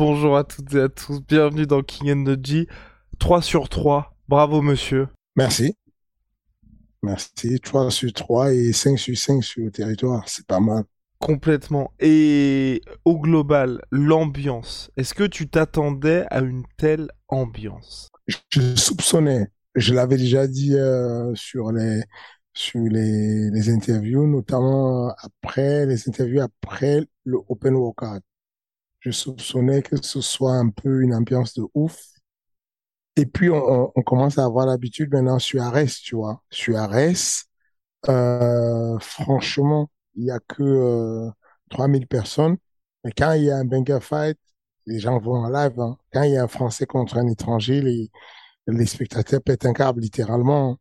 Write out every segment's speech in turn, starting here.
Bonjour à toutes et à tous, bienvenue dans King and the G. 3 sur 3, bravo monsieur. Merci. Merci. 3 sur 3 et 5 sur 5 sur le territoire. C'est pas mal. Complètement. Et au global, l'ambiance, est-ce que tu t'attendais à une telle ambiance? Je soupçonnais. Je l'avais déjà dit euh, sur les sur les, les interviews, notamment après les interviews après le Open Workout. Je soupçonnais que ce soit un peu une ambiance de ouf. Et puis, on, on commence à avoir l'habitude maintenant sur Ares, tu vois. Sur Ares, euh, franchement, il y a que euh, 3000 personnes. Mais quand il y a un banger fight, les gens vont en live. hein. Quand il y a un Français contre un étranger, les, les spectateurs pètent un câble, littéralement.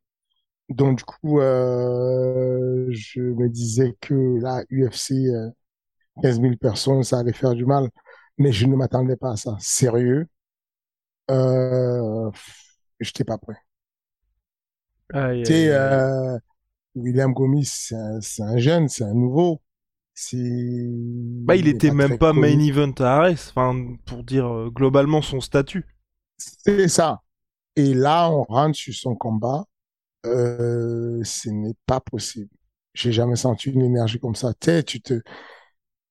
Donc, du coup, euh, je me disais que là, UFC, euh, 15 000 personnes, ça allait faire du mal. Mais je ne m'attendais pas à ça. Sérieux? Euh, j'étais pas prêt. Aïe, Tu sais, aïe, aïe. euh, William Gomis, c'est un, jeune, c'est un nouveau. Bah, il est était même pas connu. main event à Ares, enfin, pour dire euh, globalement son statut. C'est ça. Et là, on rentre sur son combat. Euh, ce n'est pas possible. J'ai jamais senti une énergie comme ça. Tu tu te,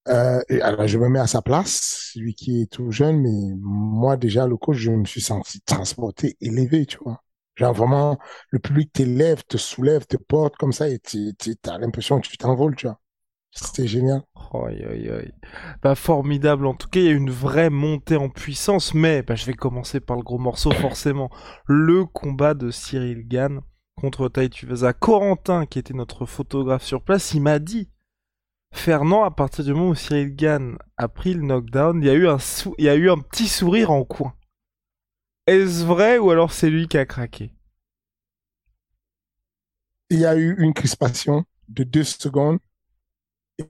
euh, alors je me mets à sa place, lui qui est tout jeune, mais moi déjà le coach, je me suis senti transporté, élevé, tu vois. Genre vraiment, le public t'élève, te soulève, te porte comme ça et tu as l'impression que tu t'envoles, tu vois. C'était génial. Aïe, aïe, aïe. Bah, formidable. En tout cas, il y a une vraie montée en puissance, mais bah, je vais commencer par le gros morceau, forcément. Le combat de Cyril Gann contre Tai Tuivasa. Corentin, qui était notre photographe sur place, il m'a dit Fernand, à partir du moment où Cyril Gann a pris le knockdown, il y a eu un, sou- il y a eu un petit sourire en coin. Est-ce vrai ou alors c'est lui qui a craqué? Il y a eu une crispation de deux secondes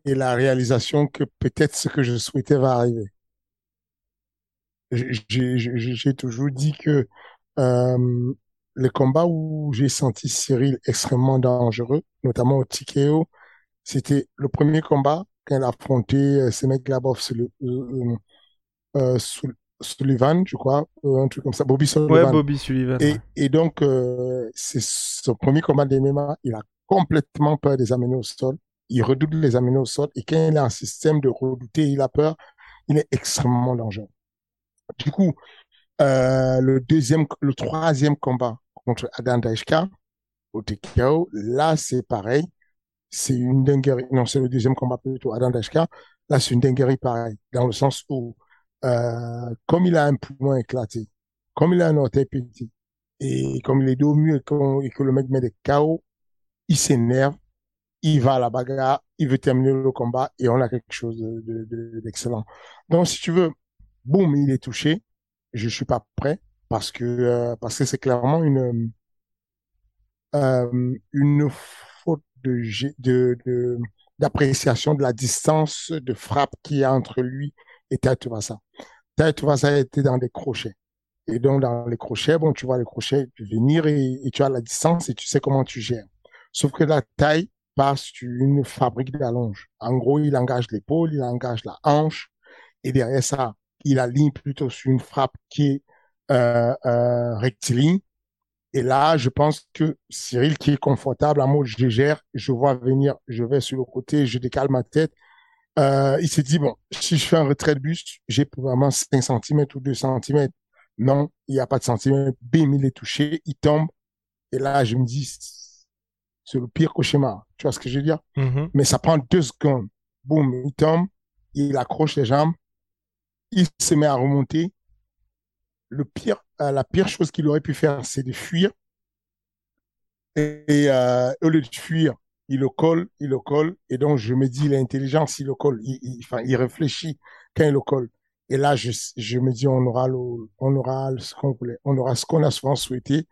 et la réalisation que peut-être ce que je souhaitais va arriver. J'ai toujours dit que euh, les combats où j'ai senti Cyril extrêmement dangereux, notamment au TKO, c'était le premier combat il a affronté ce mec Glabov, Sul- Sul- Sullivan, je crois, euh, un truc comme ça, Bobby Ouais, Sullivan. Bobby Sullivan. Et, ouais. et donc, euh, c'est son premier combat de MMA. Il a complètement peur des amener au sol. Il redoute les amener au sol. Et quand il a un système de redouter, il a peur, il est extrêmement dangereux. Du coup, euh, le deuxième, le troisième combat contre Adam Daishka au TKO, là, c'est pareil. C'est une dinguerie. Non, c'est le deuxième combat plutôt, Adam Daishka. Là, c'est une dinguerie pareil. Dans le sens où, euh, comme il a un poumon éclaté, comme il a un orteil pété, et comme il est dos mur et que, le mec met des KO, il s'énerve, il va à la bagarre, il veut terminer le combat et on a quelque chose de- de- de- d'excellent. Donc, si tu veux, boum, il est touché. Je suis pas prêt parce que euh, parce que c'est clairement une euh, une de d'appréciation de la distance de frappe qu'il y a entre lui et Taituvasa. Taituvasa était dans des crochets. Et donc, dans les crochets, bon, tu vois les crochets venir et, et tu as la distance et tu sais comment tu gères. Sauf que la taille passe sur une fabrique d'allonge. En gros, il engage l'épaule, il engage la hanche et derrière ça, il aligne plutôt sur une frappe qui est euh, euh, rectiligne. Et là, je pense que Cyril, qui est confortable en mode je gère, je vois venir, je vais sur le côté, je décale ma tête. Euh, il s'est dit, bon, si je fais un retrait de buste, j'ai probablement 5 cm ou 2 cm. Non, il n'y a pas de centimètre. Bim, il est touché, il tombe. Et là, je me dis, c'est le pire cauchemar. Tu vois ce que je veux dire? Mhm. Mais ça prend deux secondes. Boum, il tombe, il accroche les jambes, il se met à remonter. Le pire, la pire chose qu'il aurait pu faire, c'est de fuir. Et, et euh, au lieu de fuir, il le colle, il le colle. Et donc, je me dis, l'intelligence, il le colle. Il, il, enfin, il réfléchit quand il le colle. Et là, je, je me dis, on aura le, on aura ce qu'on voulait. On aura ce qu'on a souvent souhaité,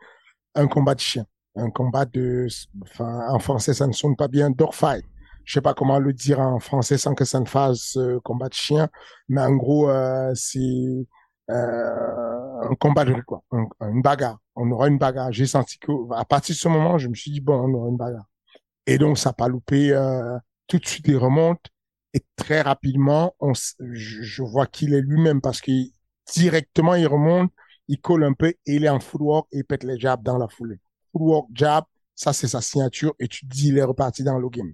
un combat de chien. Un combat de, enfin, en français, ça ne sonne pas bien, dogfight. Je sais pas comment le dire en français sans que ça ne fasse euh, combat de chien. Mais en gros, euh, c'est, euh, un combat de quoi, un, une bagarre. On aura une bagarre. J'ai senti que, à partir de ce moment, je me suis dit, bon, on aura une bagarre. Et donc, ça n'a pas loupé. Euh, tout de suite, il remonte. Et très rapidement, on, je, je vois qu'il est lui-même parce que directement, il remonte, il colle un peu et il est en footwork et il pète les jabs dans la foulée. Footwork, jab, ça, c'est sa signature et tu te dis, il est reparti dans le game.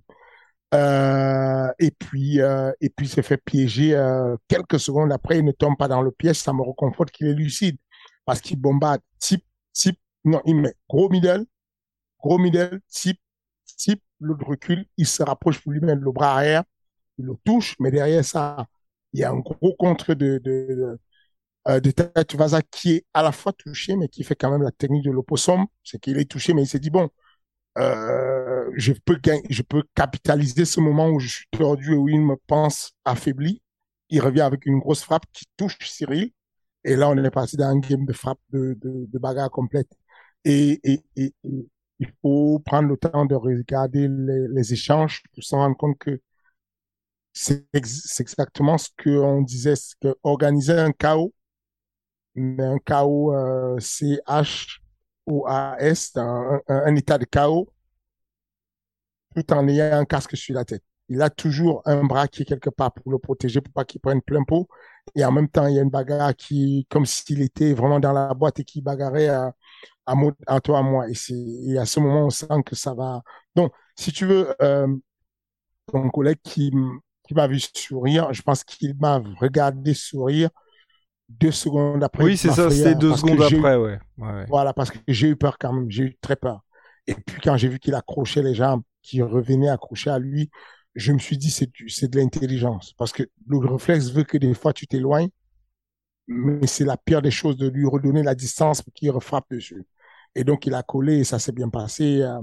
Euh, et puis, euh, et puis, s'est fait piéger euh, quelques secondes après. Il ne tombe pas dans le piège. Ça me reconforte qu'il est lucide parce qu'il bombarde type, type. Non, il met gros middle, gros middle, type, type. L'autre recule, il se rapproche pour lui mettre le bras arrière. Il le touche, mais derrière ça, il y a un gros contre de, de, de, euh, de Tatu Vaza qui est à la fois touché, mais qui fait quand même la technique de l'opossum. C'est qu'il est touché, mais il s'est dit, bon, euh, je peux je peux capitaliser ce moment où je suis tordu et où il me pense affaibli. Il revient avec une grosse frappe qui touche Cyril. Et là, on est parti dans un game de frappe de, de, de bagarre complète. Et, et, et, il faut prendre le temps de regarder les, les échanges pour se rendre compte que c'est ex exactement ce qu'on disait, c'est organiser un chaos, mais un chaos euh, CH ou AS, un, un, état de chaos, tout en ayant un casque sur la tête. Il a toujours un bras qui est quelque part pour le protéger, pour pas qu'il prenne plein pot. Et en même temps, il y a une bagarre qui, comme s'il était vraiment dans la boîte et qui bagarrait à, à, à toi, à moi. Et, et à ce moment, on sent que ça va. Donc, si tu veux, euh, ton collègue qui m'a vu sourire, je pense qu'il m'a regardé sourire deux secondes après. Oui, c'est ça, c'était deux secondes après, ouais. ouais, ouais. Voilà, parce que j'ai eu peur quand même, j'ai eu très peur. Et puis quand j'ai vu qu'il accrochait les jambes, qu'il revenait accrocher à lui, je me suis dit, c'est c'est de l'intelligence. Parce que le réflexe veut que des fois tu t'éloignes, mais c'est la pire des choses de lui redonner la distance pour qu'il refrappe dessus. Et donc il a collé et ça s'est bien passé. Euh,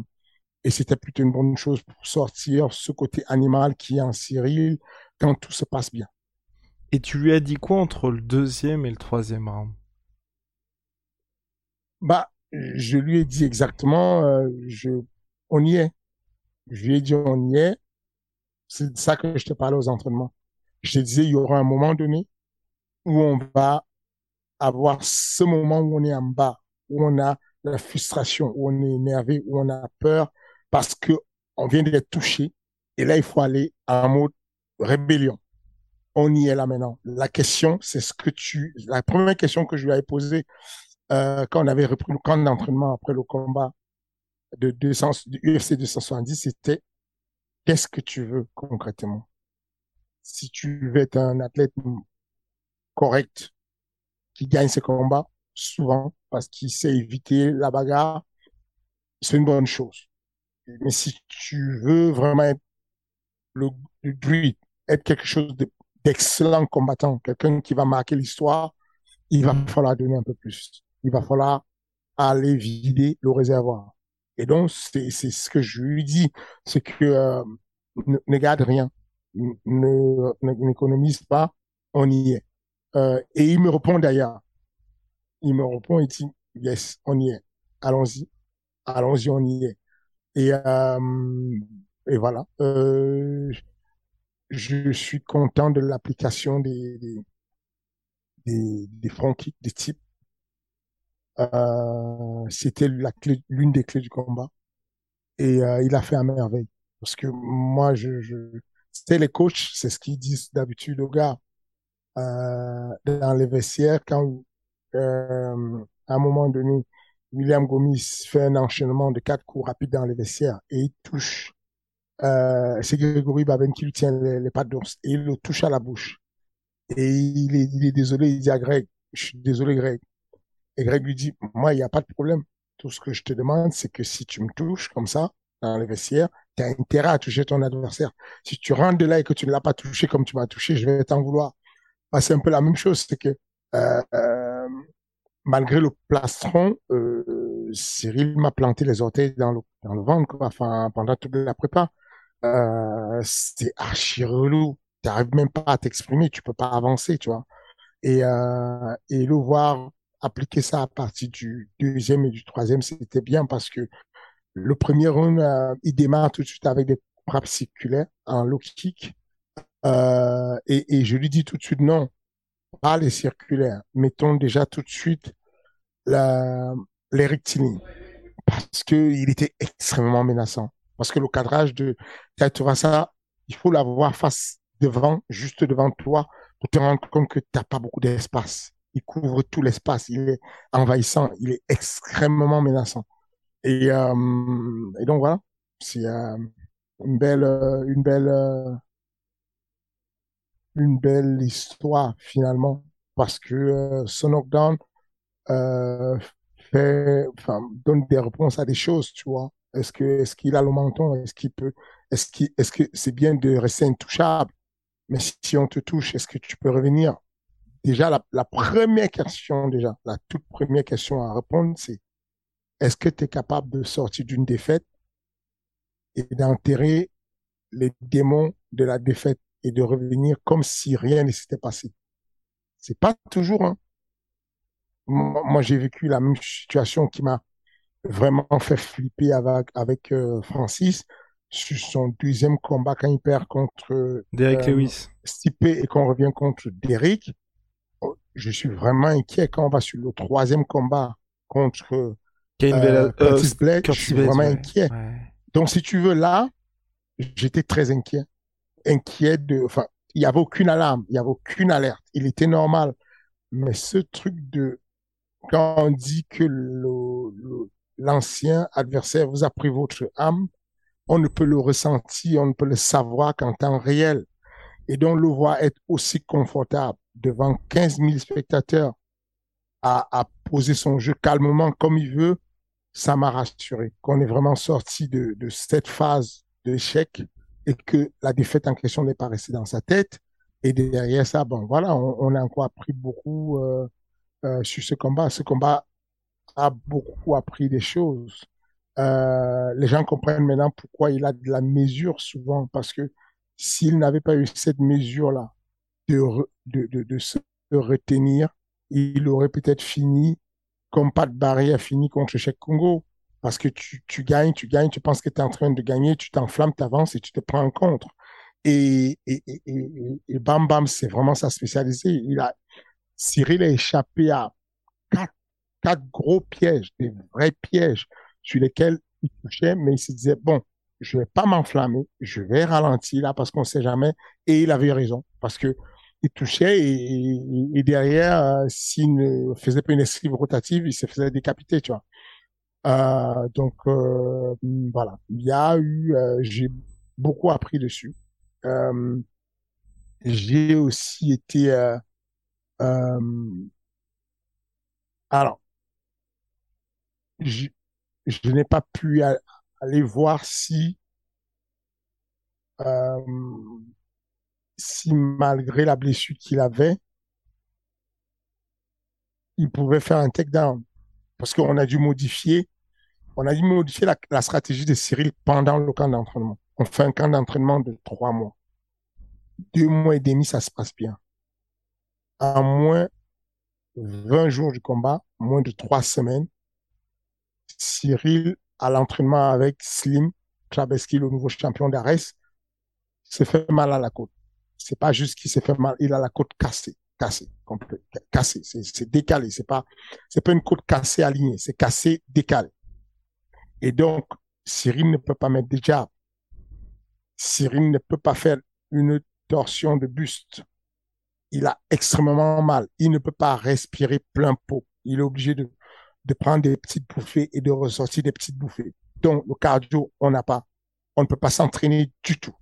et c'était plutôt une bonne chose pour sortir ce côté animal qui est en Cyril quand tout se passe bien. Et tu lui as dit quoi entre le deuxième et le troisième round? Bah, je lui ai dit exactement, euh, je, on y est. Je lui ai dit, on y est. C'est ça que je te parlais aux entraînements. Je te disais, il y aura un moment donné où on va avoir ce moment où on est en bas, où on a la frustration, où on est énervé, où on a peur, parce que on vient d'être touché. Et là, il faut aller en mode rébellion. On y est là maintenant. La question, c'est ce que tu, la première question que je lui avais posée, euh, quand on avait repris le camp d'entraînement après le combat de 200, du UFC 270, c'était qu'est-ce que tu veux concrètement? Si tu veux être un athlète correct, qui gagne ses combats, souvent, parce qu'il sait éviter la bagarre, c'est une bonne chose. Mais si tu veux vraiment être le, le être quelque chose d'excellent combattant, quelqu'un qui va marquer l'histoire, il va falloir donner un peu plus. Il va falloir aller vider le réservoir. Et donc, c'est ce que je lui dis, c'est que euh, ne, ne, garde rien, ne n'économise pas, on y est. Euh, et il me répond d'ailleurs, il me répond, il dit, yes, on y est, allons-y, allons-y, on y est. Et, euh, et voilà, euh, je suis content de l'application des, des, des, des front kicks, des types. Euh, C'était l'une des clés du combat. Et euh, il a fait à merveille. Parce que moi, je, je c'est les coachs, c'est ce qu'ils disent d'habitude aux gars euh, dans les vestiaires quand euh, à un moment donné, William Gomis fait un enchaînement de quatre coups rapides dans les vestiaires et il touche. Euh, c'est Grégory Baben qui lui tient les, les pattes d'ours et il le touche à la bouche. Et il est, il est désolé, il dit à Greg, je suis désolé Greg. Et Greg lui dit, moi, il n'y a pas de problème. Tout ce que je te demande, c'est que si tu me touches comme ça, dans les vestiaires, tu as intérêt à toucher ton adversaire. Si tu rentres de là et que tu ne l'as pas touché comme tu m'as touché, je vais t'en vouloir. C'est un peu la même chose, c'est que euh, euh, malgré le plastron, euh, Cyril m'a planté les orteils dans le, dans le ventre, quoi. enfin pendant toute la prépa. Euh, c'est archi relou. Tu n'arrives même pas à t'exprimer, tu peux pas avancer, tu vois. Et, euh, et le voir appliquer ça à partir du deuxième et du troisième, c'était bien parce que le premier round, euh, il démarre tout de suite avec des frappes circulaires en low kick. Euh, et, et, je lui dis tout de suite non, pas les circulaires. Mettons déjà tout de suite la, les rectilignes. Parce qu'il était extrêmement menaçant. Parce que le cadrage de ça, il faut l'avoir face devant, juste devant toi, pour te rendre compte que tu n'as pas beaucoup d'espace. Il couvre tout l'espace, il est envahissant, il est extrêmement menaçant. Et, euh, et donc voilà, c'est euh, une belle, euh, une belle, une belle histoire finalement, parce que euh, fait, donne des réponses à des choses, tu vois. Est-ce que, est-ce qu'il a le menton? Est-ce qu'il peut? Est-ce qu'il, est-ce que c'est bien de rester intouchable? Mais si on te touche, est-ce que tu peux revenir? Déjà, la, la première question, déjà, la toute première question à répondre, c'est est-ce que tu es capable de sortir d'une défaite et d'enterrer les démons de la défaite et de revenir comme si rien ne s'était passé? C'est pas toujours. Hein. Moi, j'ai vécu la même situation qui m'a vraiment fait flipper avec, avec euh, Francis sur son deuxième combat quand il perd contre Derek euh, Lewis. Stipe et qu'on revient contre Derek. Oh, je suis vraiment inquiet quand on va sur le troisième combat contre euh, Curtis Blake, je suis vraiment inquiet. Donc, si tu veux, là, j'étais très inquiet. Inquiet de, enfin, il n'y avait aucune alarme, il n'y avait aucune alerte. Il était normal. Mais ce truc de, quand on dit que l'ancien adversaire vous a pris votre âme, on ne peut le ressentir, on ne peut le savoir qu'en temps réel. Et donc, le voir être aussi confortable devant 15 000 spectateurs à, poser son jeu calmement comme il veut, ça m'a rassuré qu'on est vraiment sorti de, cette phase d'échec et que la défaite en question n'est pas restée dans sa tête. Et derrière ça, bon, voilà, on, on a encore appris beaucoup euh, euh, sur ce combat. Ce combat a beaucoup appris des choses. Euh, les gens comprennent maintenant pourquoi il a de la mesure souvent, parce que s'il n'avait pas eu cette mesure-là de, de, de, de se retenir, il aurait peut-être fini comme pas de barrière fini contre Cheikh Congo. Parce que tu, tu gagnes, tu gagnes, tu penses que tu es en train de gagner, tu t'enflammes, tu avances et tu te prends en contre. Et, et, et, et, Bam Bam, c'est vraiment sa spécialité. Il a, Cyril a échappé à quatre, quatre gros pièges, des vrais pièges sur lesquels il touchait, mais il se disait, bon, je vais pas m'enflammer, je vais ralentir là parce qu'on sait jamais. Et il avait raison. Parce que il touchait et, derrière, euh, s'il ne faisait pas une esquive rotative, il se faisait décapiter, tu vois. Euh, donc euh, voilà, il y a eu, j'ai beaucoup appris dessus. J'ai aussi été, alors, je, n'ai pas pu aller voir si euh, si malgré la blessure qu'il avait, il pouvait faire un takedown. Parce qu'on a dû modifier, on a dû modifier la, stratégie de Cyril pendant le camp d'entraînement. On fait un camp d'entraînement de trois mois. Deux mois et demi, ça se passe bien. En moins 20 jours du combat, moins de trois semaines, Cyril, à l'entraînement avec Slim Trabeski, le nouveau champion d'Ares, s'est fait mal à la côte c'est pas juste qu'il s'est fait mal, il a la côte cassée, cassée, cassée, c'est décalé, c'est pas, c'est pas une côte cassée alignée, c'est cassé, décalé. Et donc, Cyril ne peut pas mettre des jabs. Cyril ne peut pas faire une torsion de buste. Il a extrêmement mal. Il ne peut pas respirer plein pot. Il est obligé de, de prendre des petites bouffées et de ressortir des petites bouffées. Donc, le cardio, on n'a pas. On ne peut pas s'entraîner du tout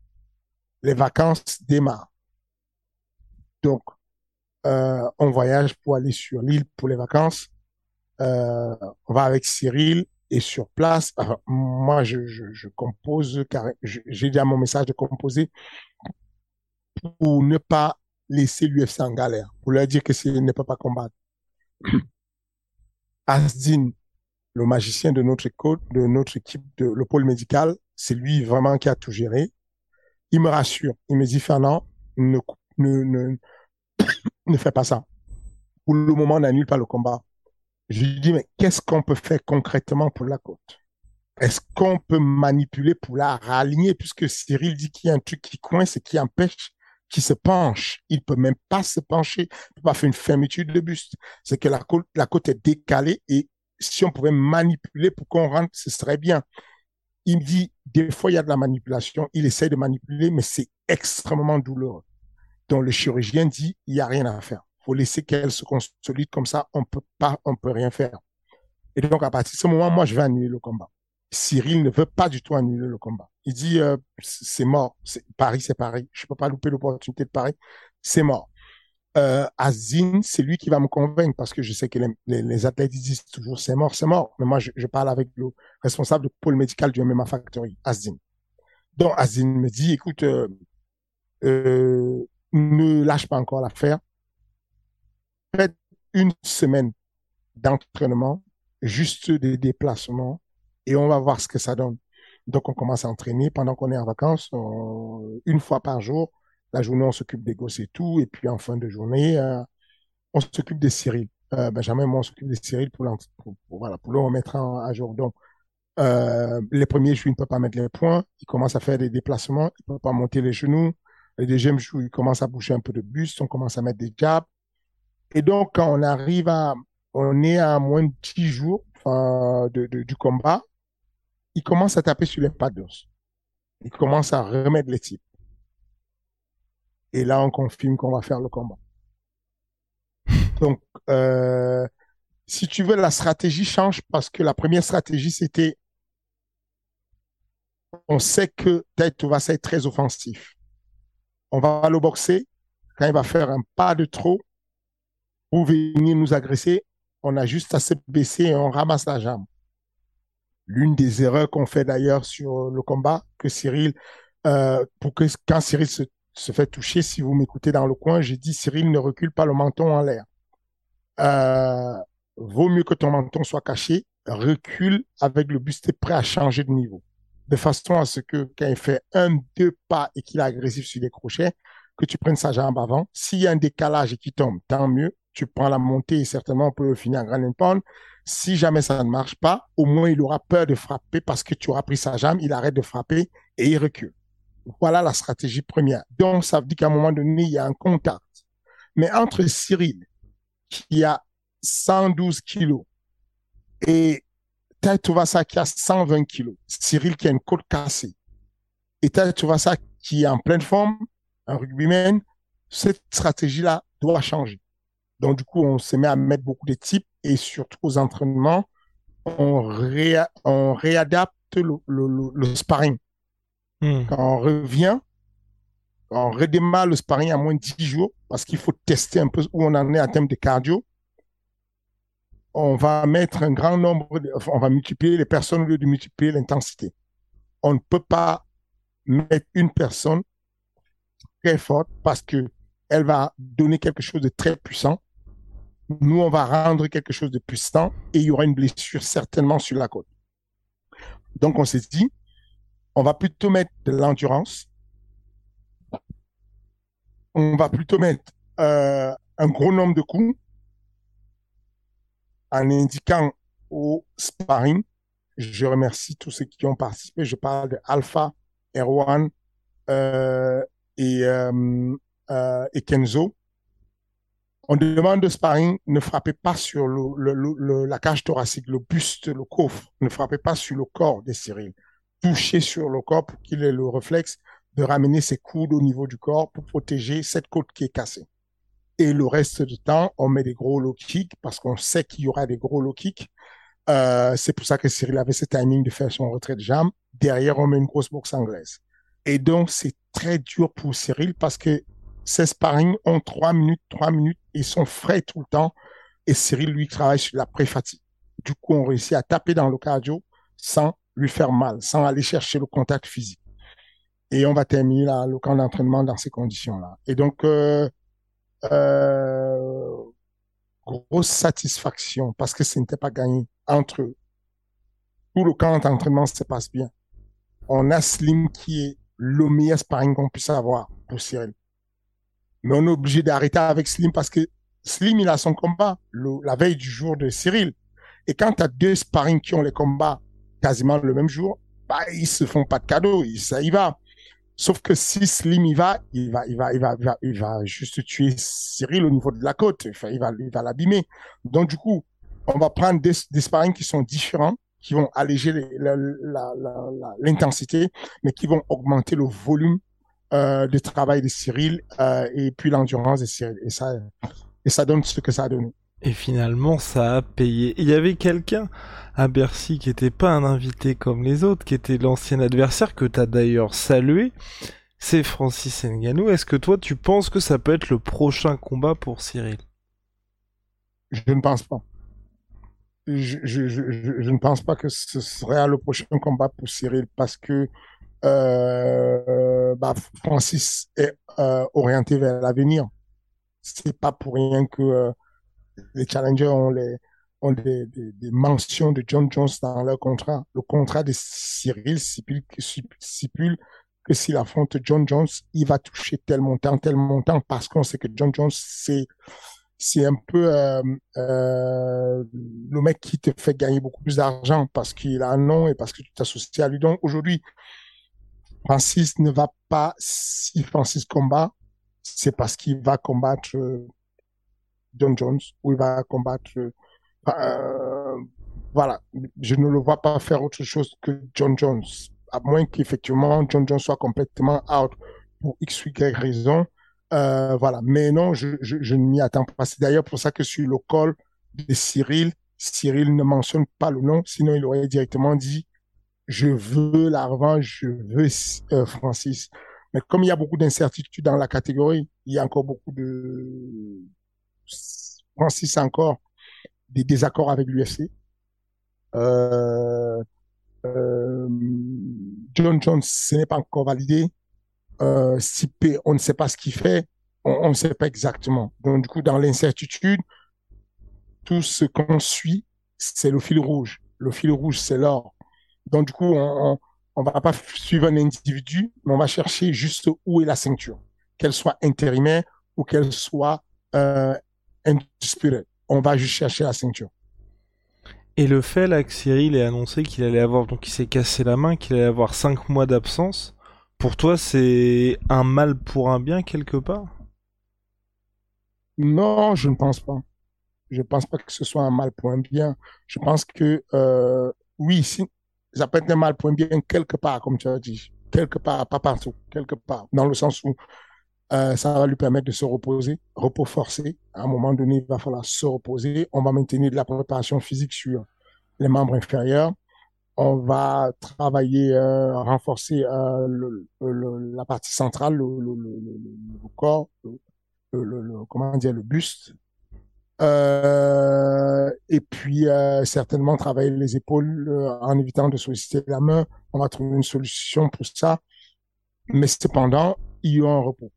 les vacances démarrent. Donc, euh, on voyage pour aller sur l'île pour les vacances. Euh, on va avec Cyril Et sur place, moi, je, compose, j'ai dit à mon message de composer pour ne pas laisser l'UFC en galère, pour leur dire que ce ne peut pas combattre. Asdin, le magicien de notre, de notre équipe, de, le pôle médical, c'est lui vraiment qui a tout géré. Il me rassure. Il me dit, Fernand, ne, ne, ne, ne fais pas ça. Pour le moment, on n'annule pas le combat. Je lui dis, mais qu'est-ce qu'on peut faire concrètement pour la côte? Est-ce qu'on peut manipuler pour la raligner Puisque Cyril dit qu'il y a un truc qui coince et qui empêche qui se penche. Il peut même pas se pencher. Il peut pas faire une fermeture de buste. C'est que la côte, la côte est décalée et si on pouvait manipuler pour qu'on rentre, ce serait bien. Il dit, des fois, il y a de la manipulation. Il essaie de manipuler, mais c'est extrêmement douloureux. Donc, le chirurgien dit, il n'y a rien à faire. faut laisser qu'elle se consolide comme ça. On peut pas, on peut rien faire. Et donc, à partir de ce moment, moi, je vais annuler le combat. Cyril ne veut pas du tout annuler le combat. Il dit euh, c'est mort. Paris, c'est Paris. Je peux pas louper l'opportunité de Paris. C'est mort. Euh, Azine, c'est lui qui va me convaincre parce que je sais que les, les, athlètes disent toujours c'est mort, c'est mort. Mais moi, je, je, parle avec le responsable du pôle médical du MMA Factory, Azine. Donc, Azine me dit écoute, euh, euh, ne lâche pas encore l'affaire. Faites une semaine d'entraînement, juste des déplacements et on va voir ce que ça donne. Donc, on commence à entraîner pendant qu'on est en vacances, une fois par jour. La journée, on s'occupe des gosses et tout. Et puis, en fin de journée, euh, on s'occupe des Cyril. Euh, Benjamin, moi, on s'occupe des Cyril pour, pour, voilà, pour le remettre à jour. Donc, euh, les premiers jours, il ne peut pas mettre les points. Il commence à faire des déplacements. Il ne peut pas monter les genoux. Les deuxième jour, il commence à bouger un peu de buste. On commence à mettre des jabs. Et donc, quand on arrive à, on est à moins de 10 jours de, du combat, il commence à taper sur les pas d'os. Il commence à remettre les types. Et là, on confirme qu'on va faire le combat. Donc, euh, si tu veux, la stratégie change parce que la première stratégie, c'était, on sait que Taito va être très offensif. On va le boxer. Quand il va faire un pas de trop pour venir nous agresser, on a juste à se baisser et on ramasse la jambe l'une des erreurs qu'on fait d'ailleurs sur le combat, que Cyril, euh, pour que quand Cyril se, se fait toucher, si vous m'écoutez dans le coin, j'ai dit Cyril ne recule pas le menton en l'air. Euh, vaut mieux que ton menton soit caché, recule avec le buste prêt à changer de niveau. De façon à ce que quand il fait un, deux pas et qu'il est agressif sur les crochets, que tu prennes sa jambe avant. S'il y a un décalage et qu'il tombe, tant mieux. Tu prends la montée et certainement peut le finir en grand pound. Si jamais ça ne marche pas, au moins il aura peur de frapper parce que tu auras pris sa jambe, il arrête de frapper et il recule. Voilà la stratégie première. Donc, ça veut dire qu'à un moment donné, il y a un contact. Mais entre Cyril, qui a 112 kilos, et ça qui a 120 kilos, Cyril qui a une côte cassée, et ça qui est en pleine forme, un rugbyman, cette stratégie-là doit changer. Donc, du coup, on se met à mettre beaucoup de types et surtout aux entraînements, on, réadapte le, sparring. Hmm. Quand on revient, on redémarre le sparring à moins de 10 jours parce qu'il faut tester un peu où on en est en termes de cardio. On va mettre un grand nombre, on va multiplier les personnes au lieu de multiplier l'intensité. On ne peut pas mettre une personne très forte parce que elle va donner quelque chose de très puissant nous, on va rendre quelque chose de puissant et il y aura une blessure certainement sur la côte. Donc, on s'est dit, on va plutôt mettre de l'endurance. On va plutôt mettre euh, un gros nombre de coups en indiquant au sparring. Je remercie tous ceux qui ont participé. Je parle de Alpha, Erwan euh, et, euh, euh et Kenzo on demande de sparring, ne frappez pas sur le, la cage thoracique, le buste, le coffre. Ne frappez pas sur le corps des Cyril. Touchez sur le corps pour qu'il ait le réflexe de ramener ses coudes au niveau du corps pour protéger cette côte qui est cassée. Et le reste du temps, on met des gros low kicks parce qu'on sait qu'il y aura des gros low kicks. Euh, c'est pour ça que Cyril avait ce timing de faire son retrait de jambe. Derrière, on met une grosse boxe anglaise. Et donc, c'est très dur pour Cyril parce que ces sparring ont trois minutes, trois minutes, ils sont frais tout le temps. Et Cyril, lui, travaille sur la pré-fatigue. Du coup, on réussit à taper dans le cardio sans lui faire mal, sans aller chercher le contact physique. Et on va terminer le camp d'entraînement dans ces conditions-là. Et donc, euh, euh, grosse satisfaction parce que ce n'était pas gagné entre eux. Tout le camp d'entraînement se passe bien. On a Slim qui est le meilleur sparring qu'on puisse avoir pour Cyril. Mais on est obligé d'arrêter avec Slim parce que Slim, il a son combat la veille du jour de Cyril. Et quand tu as deux sparring qui ont les combats quasiment le même jour, bah, ils se font pas de cadeaux, ça y va. Sauf que si Slim y va, il va, il va, il va, il va, il va juste tuer Cyril au niveau de la côte. Enfin, il va, il va l'abîmer. Donc, du coup, on va prendre des, des sparring qui sont différents, qui vont alléger l'intensité, mais qui vont augmenter le volume euh, de travail de Cyril euh, et puis l'endurance de Cyril. Et ça, et ça donne ce que ça a donné. Et finalement, ça a payé. Il y avait quelqu'un à Bercy qui n'était pas un invité comme les autres, qui était l'ancien adversaire que tu as d'ailleurs salué. C'est Francis Nganou. Est-ce que toi, tu penses que ça peut être le prochain combat pour Cyril? Je ne pense pas. Je, je, je, je, ne pense pas que ce serait le prochain combat pour Cyril parce que euh, bah, Francis est euh, orienté vers l'avenir. C'est pas pour rien que euh, les challengers ont, les, ont des, des, des, mentions de John Jones dans leur contrat. Le contrat de Cyril stipule, que s'il affronte John Jones, il va toucher tel montant, tel montant, parce qu'on sait que John Jones, c'est c'est un peu euh, euh, le mec qui te fait gagner beaucoup plus d'argent parce qu'il a un nom et parce que tu t'associes à lui. Donc aujourd'hui, Francis ne va pas, si Francis combat, c'est parce qu'il va combattre John Jones ou il va combattre. Euh, voilà, je ne le vois pas faire autre chose que John Jones, à moins qu'effectivement John Jones soit complètement out pour x ou y raison. Euh, voilà, mais non, je, je, je attends pas. C'est d'ailleurs pour ça que sur le call de Cyril, Cyril ne mentionne pas le nom, sinon il aurait directement dit je veux la revanche, je veux euh, Francis. Mais comme il y a beaucoup d'incertitudes dans la catégorie, il y a encore beaucoup de Francis encore des désaccords avec l'UFC. Euh, euh, John Jones, ce n'est pas encore validé. Euh, Sipé, on ne sait pas ce qu'il fait, on ne sait pas exactement. Donc du coup, dans l'incertitude, tout ce qu'on suit, c'est le fil rouge. Le fil rouge, c'est l'or. Donc du coup, on, on, va pas suivre un individu, mais on va chercher juste où est la ceinture, qu'elle soit intérimaire ou qu'elle soit euh, on va juste chercher la ceinture. Et le fait là que Cyril ait annoncé qu'il allait avoir, donc il s'est cassé la main, qu'il allait avoir 5 mois d'absence, pour toi c'est un mal pour un bien quelque part? Non, je ne pense pas. Je ne pense pas que ce soit un mal pour un bien. Je pense que euh, oui, ça peut être un mal pour un bien quelque part, comme tu as dit. Quelque part, pas partout, quelque part. Dans le sens où euh, ça va lui permettre de se reposer, repos forcé. À un moment donné, il va falloir se reposer. On va maintenir de la préparation physique sur les membres inférieurs. On va travailler, euh, renforcer euh, le, le, la partie centrale, le, le corps, le, comment dire, le buste. Euh, et puis euh, certainement travailler les épaules en évitant de solliciter la main. On va trouver une solution pour ça. Mais cependant, il y a un repos.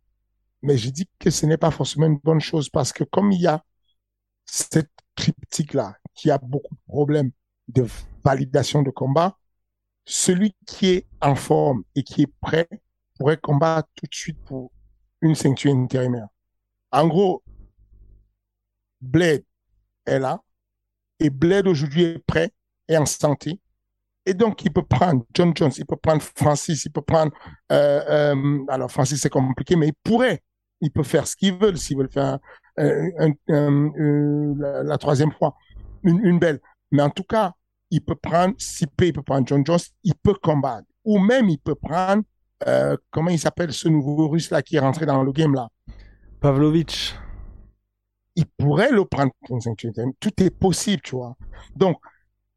Mais je dis que ce n'est pas forcément une bonne chose parce que comme il y a cette triptyque-là, qui a beaucoup de problèmes de validation de combat, celui qui est en forme et qui est prêt pourrait combattre tout de suite pour une ceinture intérimaire. En gros, Blade est là et Blade aujourd'hui est prêt et en santé. Et donc, il peut prendre John Jones, il peut prendre Francis, il peut prendre... Euh, euh, alors, Francis, c'est compliqué, mais il pourrait ils peuvent faire ce qu'ils veulent s'ils veulent faire un, la, troisième fois une, une, belle. Mais en tout cas, il peut prendre Sipé, il peut prendre John Jones, il peut combattre. Ou même il peut prendre, euh, comment il s'appelle ce nouveau russe là qui est rentré dans le game là? Pavlovitch. Il pourrait le prendre. Tout est possible, tu vois. Donc,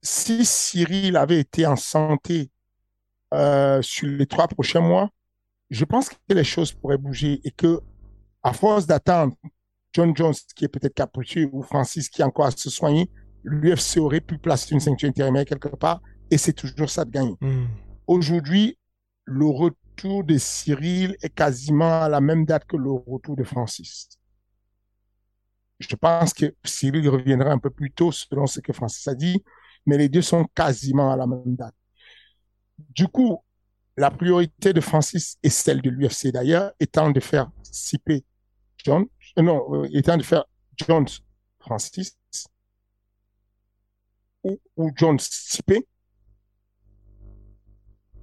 si Cyril avait été en santé euh, sur les trois prochains mois, je pense que les choses pourraient bouger et que à force d'attendre John Jones, qui est peut-être capricieux, ou Francis, qui est encore à se soigner, l'UFC aurait pu placer une ceinture intérimaire quelque part Et c'est toujours ça de gagner. Hmm. Aujourd'hui, le retour de Cyril est quasiment à la même date que le retour de Francis. Je pense que Cyril reviendra un peu plus tôt selon ce que Francis a dit, mais les deux sont quasiment à la même date. Du coup, la priorité de Francis et celle de l'UFC d'ailleurs, étant de faire CP John, euh, non, euh, étant de faire Jones Francis ou, ou Jones CP,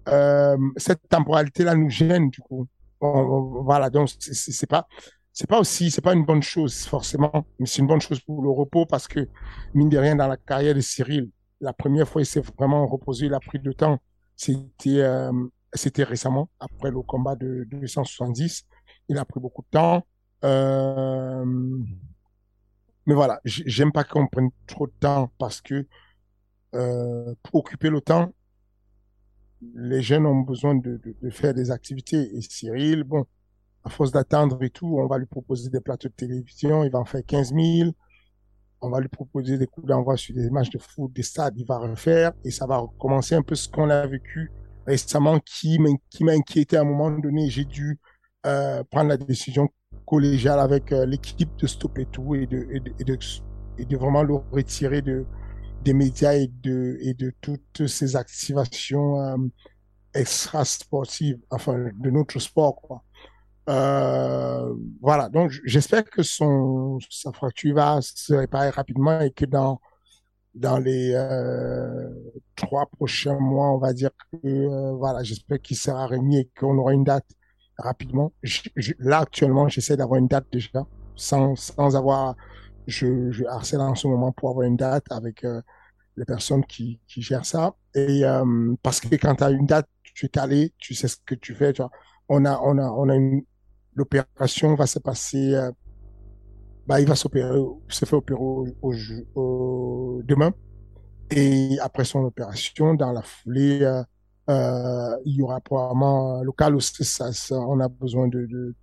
euh, cette temporalité-là nous gêne du coup. voilà, donc c'est pas c'est pas aussi c'est pas une bonne chose forcément, mais c'est une bonne chose pour le repos parce que mine de rien dans la carrière de Cyril, la première fois il s'est vraiment reposé, il a pris de temps. C'était euh, c'était récemment après le combat de 270, il a pris beaucoup de temps. Euh, mais voilà, j'aime pas qu'on prenne trop de temps parce que euh, pour occuper le temps, les jeunes ont besoin de, faire des activités. Et Cyril, bon, à force d'attendre et tout, on va lui proposer des plateaux de télévision, il va en faire 15 000. On va lui proposer des coups d'envoi sur des matchs de foot, des stades, il va refaire et ça va recommencer un peu ce qu'on a vécu récemment qui m'a inquiété à un moment donné. J'ai dû euh, prendre la décision collégiale avec euh, l'équipe de stopper tout et de, et de vraiment le retirer de, des médias et de, et de toutes ces activations euh, extra-sportives, enfin, de notre sport. Euh, voilà, donc j'espère que son, sa fracture va se réparer rapidement et que dans, dans les euh, trois prochains mois, on va dire que, euh, voilà, j'espère qu'il sera remis et qu'on aura une date rapidement. Là, actuellement, j'essaie d'avoir une date déjà, sans, sans avoir je, je, harcèle en ce moment pour avoir une date avec euh, les personnes qui, qui gèrent ça. Et euh, parce que quand tu as une date, tu es calé, tu sais ce que tu fais. Tu vois. On a, on a, on a une l'opération va se passer. Euh, bah, il va s'opérer, se faire opérer au, au, demain. Et après son opération, dans la foulée, euh, euh il y aura probablement le cas aussi. Ça, on a besoin de, de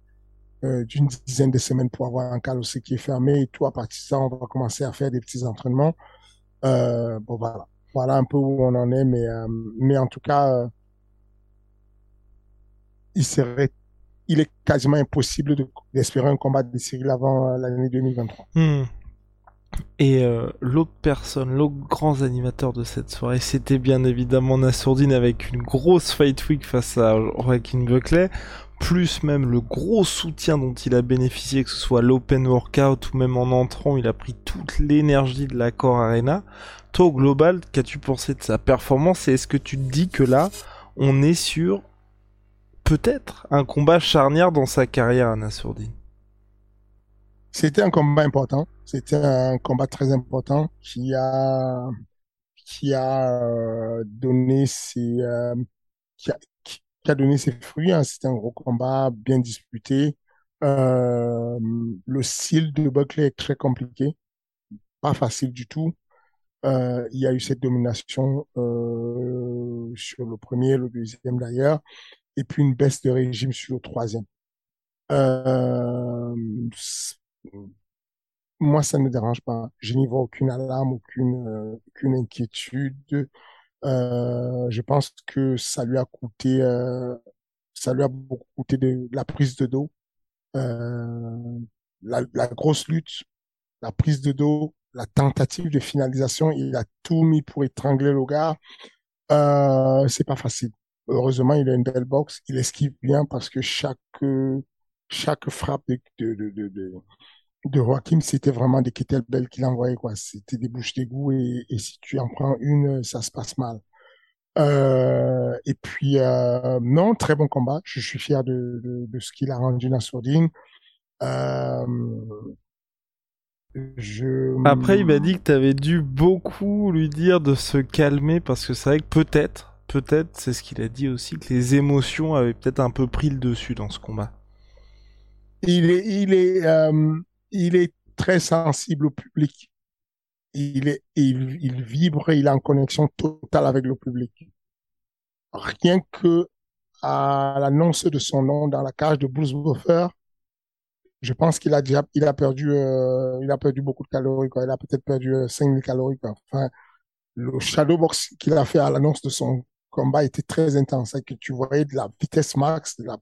euh, d'une dizaine de semaines pour avoir un aussi qui est fermé et tout. À partir de ça, on va commencer à faire des petits entraînements. Euh, bon, voilà. Voilà un peu où on en est, mais, euh, mais en tout cas, il serait, il est quasiment impossible d'espérer un combat de Cyril avant l'année 2023. Hmm. Et l'autre personne, l'autre grand animateur de cette soirée, c'était bien évidemment Nassourdine avec une grosse fight week face à Joaquin Buckley plus même le gros soutien dont il a bénéficié, que ce soit l'open workout ou même en entrant, il a pris toute l'énergie de l'accord Arena. Toi, au global, qu'as-tu pensé de sa performance et est-ce que tu te dis que là, on est sur peut-être un combat charnière dans sa carrière, Anna Sourdine? C'était un combat important. C'était un combat très important qui a qui a euh, donné ses euh, a donné ses fruits. Hein. C'était un gros combat bien disputé. Euh, le style de Buckley est très compliqué, pas facile du tout. Euh, il y a eu cette domination euh, sur le premier, le deuxième d'ailleurs, et puis une baisse de régime sur le troisième. Moi, ça ne me dérange pas. Je n'y vois aucune alarme, aucune, aucune inquiétude. Euh, je pense que ça lui a coûté, euh, ça lui a beaucoup coûté de, la prise de dos, euh, la, la, grosse lutte, la prise de dos, la tentative de finalisation. Il a tout mis pour étrangler le gars. Euh, c'est pas facile. Heureusement, il a une belle boxe. Il esquive bien parce que chaque chaque frappe de, de, de, de de Joachim, c'était vraiment des kettlebells qu'il envoyait, quoi. C'était des bouches d'égout et, et, si tu en prends une, ça se passe mal. Euh, et puis, euh, non, très bon combat. Je suis fier de, de, de ce qu'il a rendu dans Sourdine. Euh, je... Après, il m'a dit que tu avais dû beaucoup lui dire de se calmer parce que c'est vrai que peut-être, peut-être, c'est ce qu'il a dit aussi, que les émotions avaient peut-être un peu pris le dessus dans ce combat. Il est, il est, euh, il est très sensible au public. Il, est, il, vibre, il est en connexion totale avec le public. Rien que à l'annonce de son nom dans la cage de Bruce Buffer, je pense qu'il a déjà, il a perdu, euh, il a perdu beaucoup de calories. Il a peut-être perdu 5000 euh, calories, quoi. Enfin, le shadowbox qu'il a fait à l'annonce de son combat était très intense, tu voyais de la vitesse max, de la,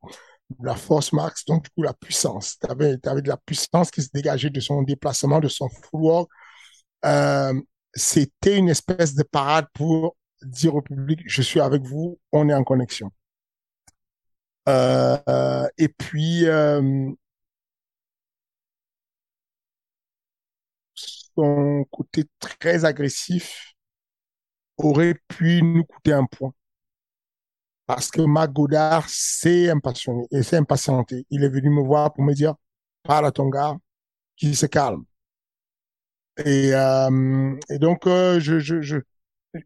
la force max, donc du coup la puissance. Tu avais, de la puissance qui se dégageait de son déplacement, de son footwork. Euh, C'était une espèce de parade pour dire au public, je suis avec vous, on est en connexion. Euh, et puis, euh, son côté très agressif aurait pu nous coûter un point. Parce que Matt Godard s'est impassionné et s'est impatienté. Il est venu me voir pour me dire, parle à ton gars, qu'il se calme. Et, euh, et donc, euh, je, je, je,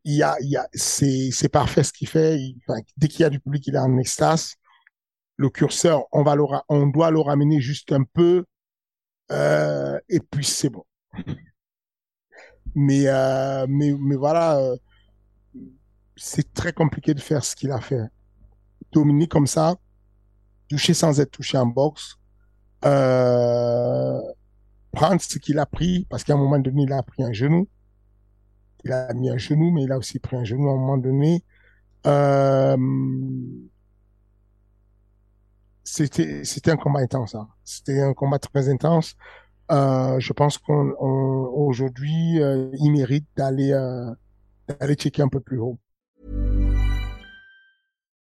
il y a, il y a, c'est, c'est parfait ce qu'il fait. dès qu'il y a du public, il est en extase. Le curseur, on va le, on doit le ramener juste un peu, euh, et puis c'est bon. Mais, euh, mais, mais voilà, euh, c'est très compliqué de faire ce qu'il a fait. Dominique comme ça, toucher sans être touché en boxe, euh, prendre ce qu'il a pris, parce qu'à un moment donné, il a pris un genou. Il a mis un genou, mais il a aussi pris un genou à un moment donné. Euh, c'était, c'était un combat intense. Hein. C'était un combat très intense. Euh, je pense qu'on aujourd'hui, euh, il mérite d'aller euh, d'aller checker un peu plus haut.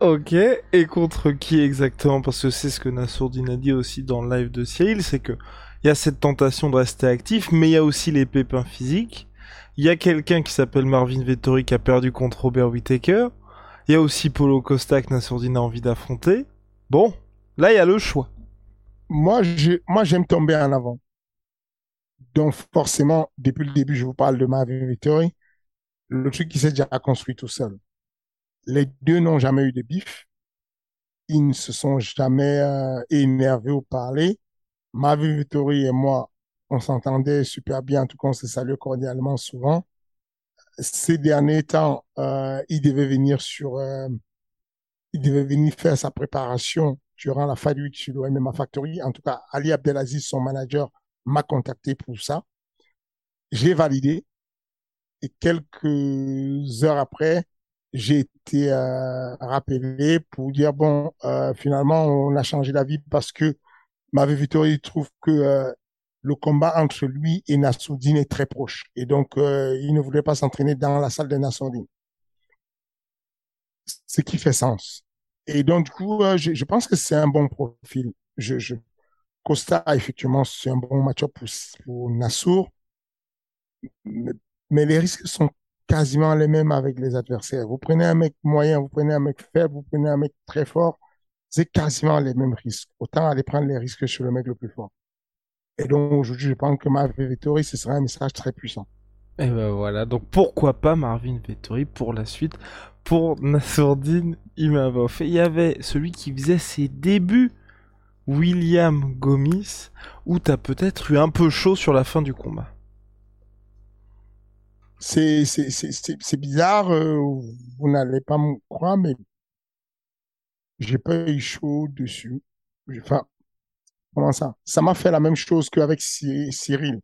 OK, et contre qui exactement? Parce que c'est ce que Nassourdine a dit aussi dans le live de Cyril, c'est que il y a cette tentation de rester actif, mais il y a aussi les pépins physiques. Il y a quelqu'un qui s'appelle Marvin Vettori qui a perdu contre Robert Whittaker. Il y a aussi Polo Costa que Nassourdine a envie d'affronter. Bon, là il y a le choix. Moi, moi j'aime tomber en avant. Donc forcément, depuis le début, je vous parle de Marvin Vettori. Le truc qui s'est déjà construit tout seul. Les deux n'ont jamais eu de bif. Ils ne se sont jamais euh, énervés ou parlé. Marvin Vettori et moi, on s'entendait super bien, en tout cas on se saluait cordialement souvent. Ces derniers temps, euh, il devait venir sur, euh, il devait venir faire sa préparation durant la Fight Week sur l'OMMA Factory. En tout cas, Ali Abdelaziz, son manager, m'a contacté pour ça. J'ai validé et quelques heures après, j'ai été euh, rappelé pour dire bon, euh, finalement, on a changé d'avis parce que Mavé Vittori trouve que euh, le combat entre lui et Nassoudine est très proche. Et donc, euh, il ne voulait pas s'entraîner dans la salle de Nassoudine. Ce qui fait sens. Et donc, du coup, euh, je, je, pense que c'est un bon profil. Je, je... Costa, effectivement, c'est un bon match-up pour, pour Nassour. Mais, mais, les risques sont quasiment les mêmes avec les adversaires. Vous prenez un mec moyen, vous prenez un mec faible, vous prenez un mec très fort. C'est quasiment les mêmes risques. Autant aller prendre les risques sur le mec le plus fort. Et donc aujourd'hui, je pense que Marvin Vettori, ce serait un message très puissant. Et ben voilà, donc pourquoi pas Marvin Vettori pour la suite pour Nassourdine Imavov. Et il y avait celui qui faisait ses débuts, William Gomis, où t'as peut-être eu un peu chaud sur la fin du combat. C'est bizarre, euh, vous n'allez pas me croire, mais j'ai pas eu chaud dessus. Enfin, comment ça? Ça m'a fait la même chose qu'avec Cyril.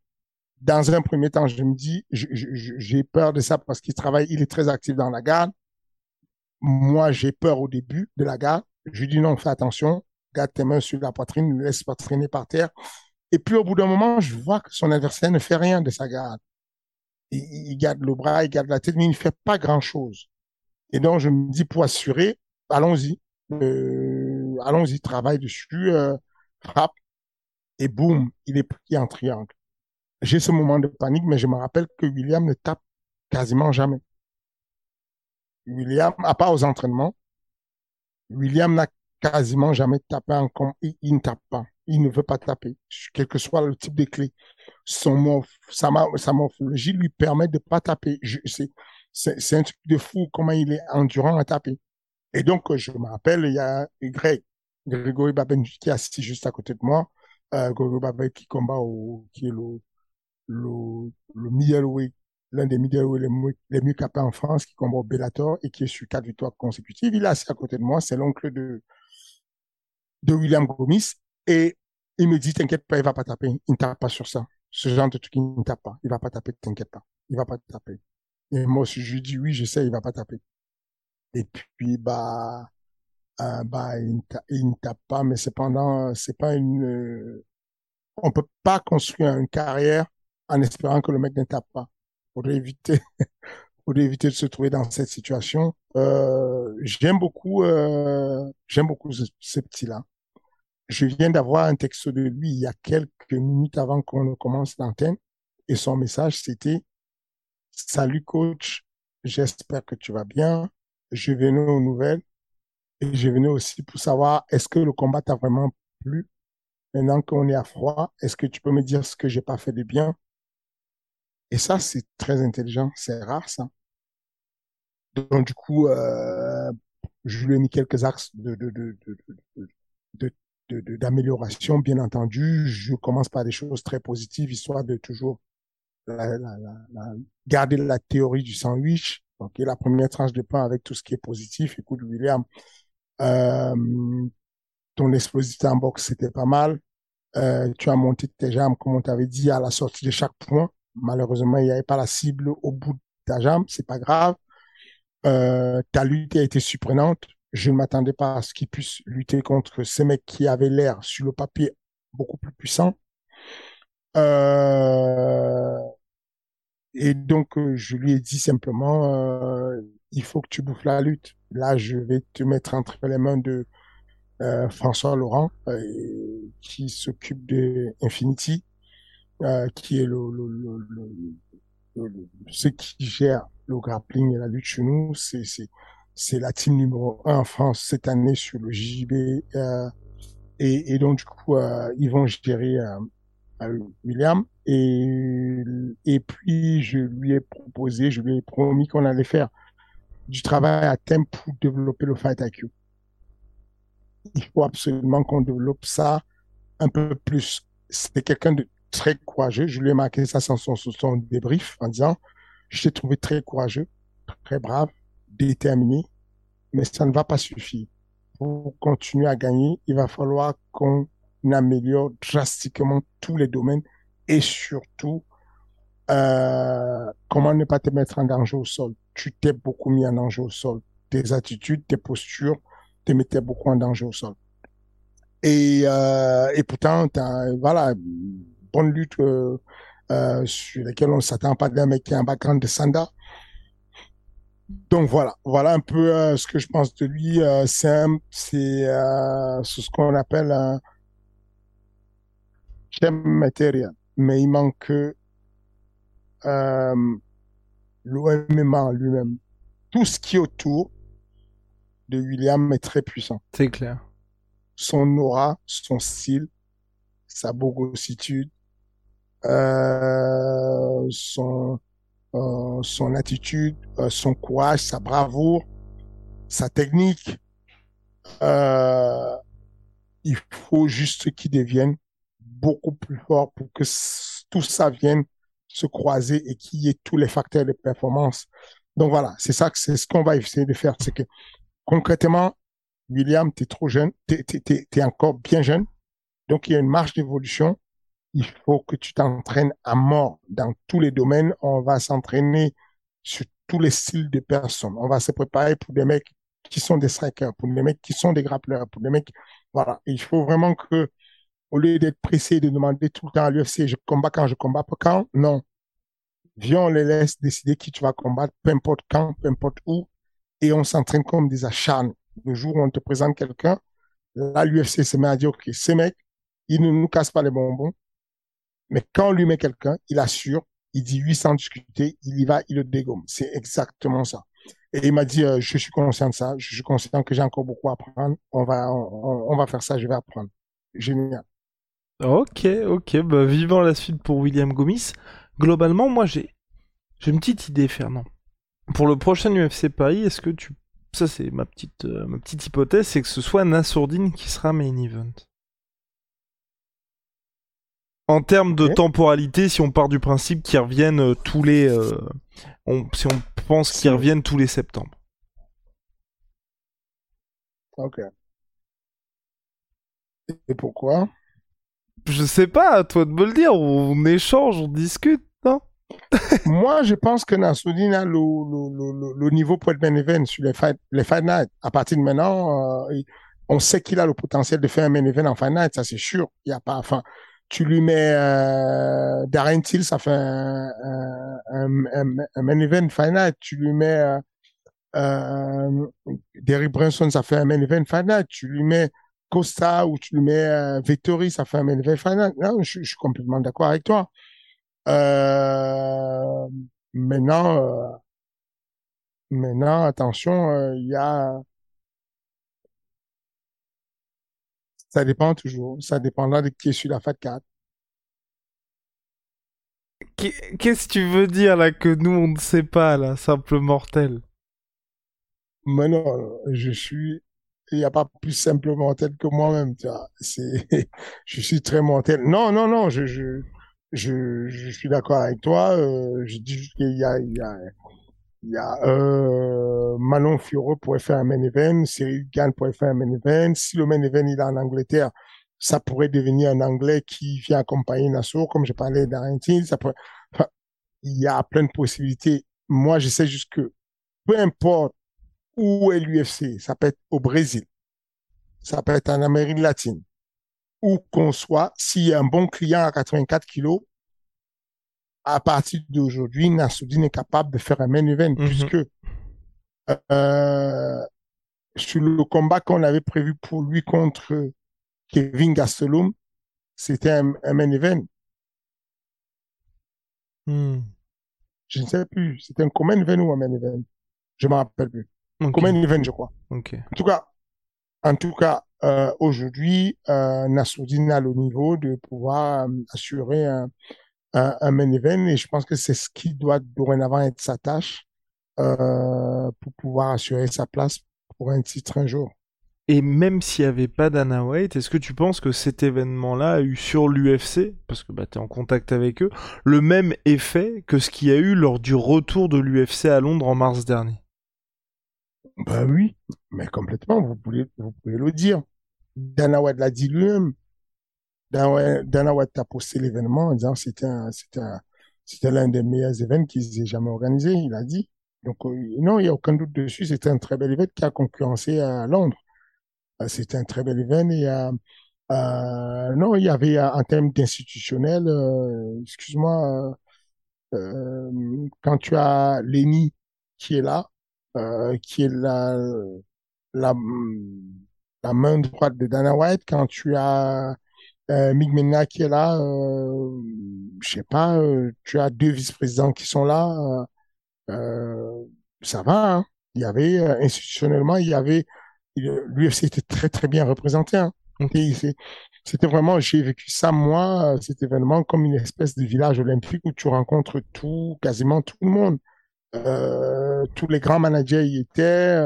Dans un premier temps, je me dis, j'ai peur de ça parce qu'il travaille, il est très actif dans la garde. Moi, j'ai peur au début de la garde. Je lui dis non, fais attention, garde tes mains sur la poitrine, ne laisse pas traîner par terre. Et puis au bout d'un moment, je vois que son adversaire ne fait rien de sa garde. Il, garde le bras, il garde la tête, mais il ne fait pas grand-chose. Et donc, je me dis, pour assurer, allons-y. Euh, allons-y, travaille dessus, euh, frappe. Et boum, il est pris en triangle. J'ai ce moment de panique, mais je me rappelle que William ne tape quasiment jamais. William, à part aux entraînements, William n'a quasiment jamais taper un combat. Il, ne tape pas. Il ne veut pas taper. Quel que soit le type de clé. Son morph, sa, sa morphologie lui permet de pas taper. C'est un truc de fou comment il est endurant à taper. Et donc, je me rappelle, il y a Greg, Grégory Baben qui est assis juste à côté de moi. Euh, Grégory Baben qui combat au, qui est le, le, le middleweight l'un des middleweight les, les mieux capés en France, qui combat au Bellator et qui est sur quatre victoires consécutives. Il est assis à côté de moi, c'est l'oncle de, de William Gomis, et il me dit, t'inquiète pas, il va pas taper, il ne tape pas sur ça. Ce genre de truc, il ne tape pas, il va pas taper, t'inquiète pas, il va pas taper. Et moi, si je lui dis oui, je sais, il va pas taper. Et puis, bah, euh, bah, il, ne tape pas, mais cependant, c'est pas une, euh, on peut pas construire une carrière en espérant que le mec ne tape pas pour éviter, pour éviter de se trouver dans cette situation. Euh, j'aime beaucoup, euh, j'aime beaucoup ce, ce petit-là. Je viens d'avoir un texte de lui il y a quelques minutes avant qu'on commence l'antenne et son message c'était Salut coach, j'espère que tu vas bien. Je venais aux nouvelles et je venais aussi pour savoir est-ce que le combat t'a vraiment plu? Maintenant qu'on est à froid, est-ce que tu peux me dire ce que j'ai pas fait de bien et ça, c'est très intelligent. C'est rare, ça. Donc, du coup, euh, je lui ai mis quelques axes de, d'amélioration, bien entendu. Je commence par des choses très positives, histoire de toujours garder la théorie du sandwich. La première tranche de pain avec tout ce qui est positif. Écoute, William, euh, ton explosivité en boxe, c'était pas mal. Euh, tu as monté tes jambes, comme on t'avait dit, à la sortie de chaque point. Malheureusement, il n'y avait pas la cible au bout de ta jambe, c'est pas grave. Euh, ta lutte a été surprenante. Je ne m'attendais pas à ce qu'il puisse lutter contre ces mecs qui avaient l'air sur le papier beaucoup plus puissants. Euh, et donc, euh, je lui ai dit simplement, euh, il faut que tu bouffes la lutte. Là, je vais te mettre entre les mains de euh, François Laurent, qui s'occupe de Infinity. Qui est le, le, le, le, ce qui gère le grappling et la lutte chez nous. C'est, c'est, c'est la team numéro un en France cette année sur le JB. Euh, et, et, donc, du coup, euh, ils vont gérer euh, William. Et, et puis, je lui ai proposé, je lui ai promis qu'on allait faire du travail à thème pour développer le Fight IQ. Il faut absolument qu'on développe ça un peu plus. C'est quelqu'un de très courageux. Je lui ai marqué ça sans son, son débrief en disant, je t'ai trouvé très courageux, très brave, déterminé, mais ça ne va pas suffire. Pour continuer à gagner, il va falloir qu'on améliore drastiquement tous les domaines et surtout euh, comment ne pas te mettre en danger au sol. Tu t'es beaucoup mis en danger au sol. Tes attitudes, tes postures te mettaient beaucoup en danger au sol. Et, euh, pourtant, voilà, bonne lutte euh, sur lesquelles on ne s'attend pas d'un mec qui a un background de Sanda. Donc voilà, voilà un peu euh, ce que je pense de lui. c'est c'est ce qu'on appelle un gem matériel, mais il manque euh, l'OMMA lui-même. Tout ce qui est autour de William est très puissant. C'est clair. Son aura, son style, sa bogossitude, euh, son, euh, son attitude, euh, son courage, sa bravoure, sa technique. Euh, il faut juste qu'il devienne beaucoup plus fort pour que tout ça vienne se croiser et qu'il y ait tous les facteurs de performance. Donc voilà, c'est ça que c'est ce qu'on va essayer de faire, c'est que concrètement, William, tu es trop jeune, tu es, es, encore bien jeune, donc il y a une marge d'évolution il faut que tu t'entraînes à mort dans tous les domaines. On va s'entraîner sur tous les styles de personnes. On va se préparer pour des mecs qui sont des strikers, pour des mecs qui sont des grappleurs, pour des mecs, voilà. il faut vraiment que, au lieu d'être pressé de demander tout le temps à l'UFC, je combats quand, je combats pas quand, non. Viens, on les laisse décider qui tu vas combattre, peu importe quand, peu importe où, et on s'entraîne comme des acharnes. Le jour où on te présente quelqu'un, là, l'UFC se met à dire, OK, ces mecs, ils ne nous cassent pas les bonbons, mais quand on lui met quelqu'un, il assure, il dit 800 discuter, il y va, il le dégomme. C'est exactement ça. Et il m'a dit, euh, je suis conscient de ça, je suis conscient que j'ai encore beaucoup à apprendre. On va, faire ça, je vais apprendre. Génial. Ok, ok, bah vivant la suite pour William Gomis. Globalement, moi j'ai j'ai une petite idée, Fernand. Pour le prochain UFC Paris, est-ce que tu ça c'est ma petite euh, ma petite hypothèse, c'est que ce soit Nassourdine qui sera main event. En termes de temporalité, si on part du principe qu'ils reviennent euh, tous les, euh, on, si on pense qu'ils reviennent tous les septembre. Ok. Et pourquoi? Je sais pas, à toi de me le dire. On, échange, on discute, non? Moi, je pense que Nassoudine a le, le, le, le- le niveau pour être main event sur les fight, les fight night. À partir de maintenant, euh, on sait qu'il a le potentiel de faire un main event en fight night, ça c'est sûr. Il y a pas, enfin, tu lui mets euh, Darren Till, ça fait un, un, un, un- main event night. Tu lui mets euh, euh, Brunson, ça fait un main event night. Tu lui mets Costa ou tu lui mets euh, Vettori, ça fait un main event night. Non, je, je suis complètement d'accord avec toi. Euh, maintenant, euh, maintenant, attention, il y a, ça dépend toujours, ça dépendra de qui est sur la FAT 4. Qu'est- Qu'est-ce que tu veux dire là que nous on ne sait pas là, simple mortel? Mais non, je suis, il n'y a pas plus simple mortel que moi-même, tu vois. Je suis très mortel. Non, non, non, je, je, je, je suis d'accord avec toi. Euh, je dis juste qu'il y a, il y a, il y a euh, Manon pourrait faire un main event, Cyril Gann pourrait faire un main event. Si le main event il est en Angleterre, ça pourrait devenir un Anglais qui vient accompagner Nassau, comme je parlais d'Argentine. Ça pourrait... enfin, il y a plein de possibilités. Moi, je sais juste que peu importe où est l'UFC, ça peut être au Brésil, ça peut être en Amérique latine, où qu'on soit, s'il y a un bon client à 84 kilos, à partir d'aujourd'hui, Nassoudine est capable de faire un main event, Mhm. puisque euh, sur le combat qu'on avait prévu pour lui contre Kevin Gastelum, c'était un, un main event. Hmm, Je ne sais plus, c'était un common event ou un main event? Je me rappelle plus. ok, Common event, je crois. En tout cas, en tout cas, euh, aujourd'hui, euh, Nassoudine a le niveau de pouvoir euh, assurer un, un, un main event et je pense que c'est ce qui doit dorénavant être sa tâche euh, pour pouvoir assurer sa place pour un titre un jour. Et même s'il n'y avait pas Dana White, est-ce que tu penses que cet événement-là a eu sur l'UFC, parce que bah, tu es en contact avec eux, le même effet que ce qu'il y a eu lors du retour de l'UFC à Londres en mars dernier Ben oui, mais complètement, vous pouvez, vous pouvez le dire. Dana White l'a dit lui-même. Dana White- a posté l'événement en disant c'était c'était c'était l'un des meilleurs événements qu'ils aient jamais organisé, il a dit. Donc, euh, non, il n'y a aucun doute dessus, c'était un très bel événement qui a concurrencé à Londres. Euh, C'était un très bel événement et, euh, euh, non, il y avait, en termes d'institutionnel, euh, excuse-moi, euh, quand tu as Lenny qui est là, qui est la, la, la main droite de Dana White, quand tu as euh, Mena qui est là, euh, je sais pas, euh, tu as deux vice-présidents qui sont là, euh, euh, ça va, hein. Il y avait, euh, institutionnellement, il y avait, l'UFC était très très bien représenté, hein. C'était vraiment, j'ai vécu ça, moi, euh, cet événement, comme une espèce de village olympique où tu rencontres tout, quasiment tout le monde. Euh, tous les grands managers y étaient.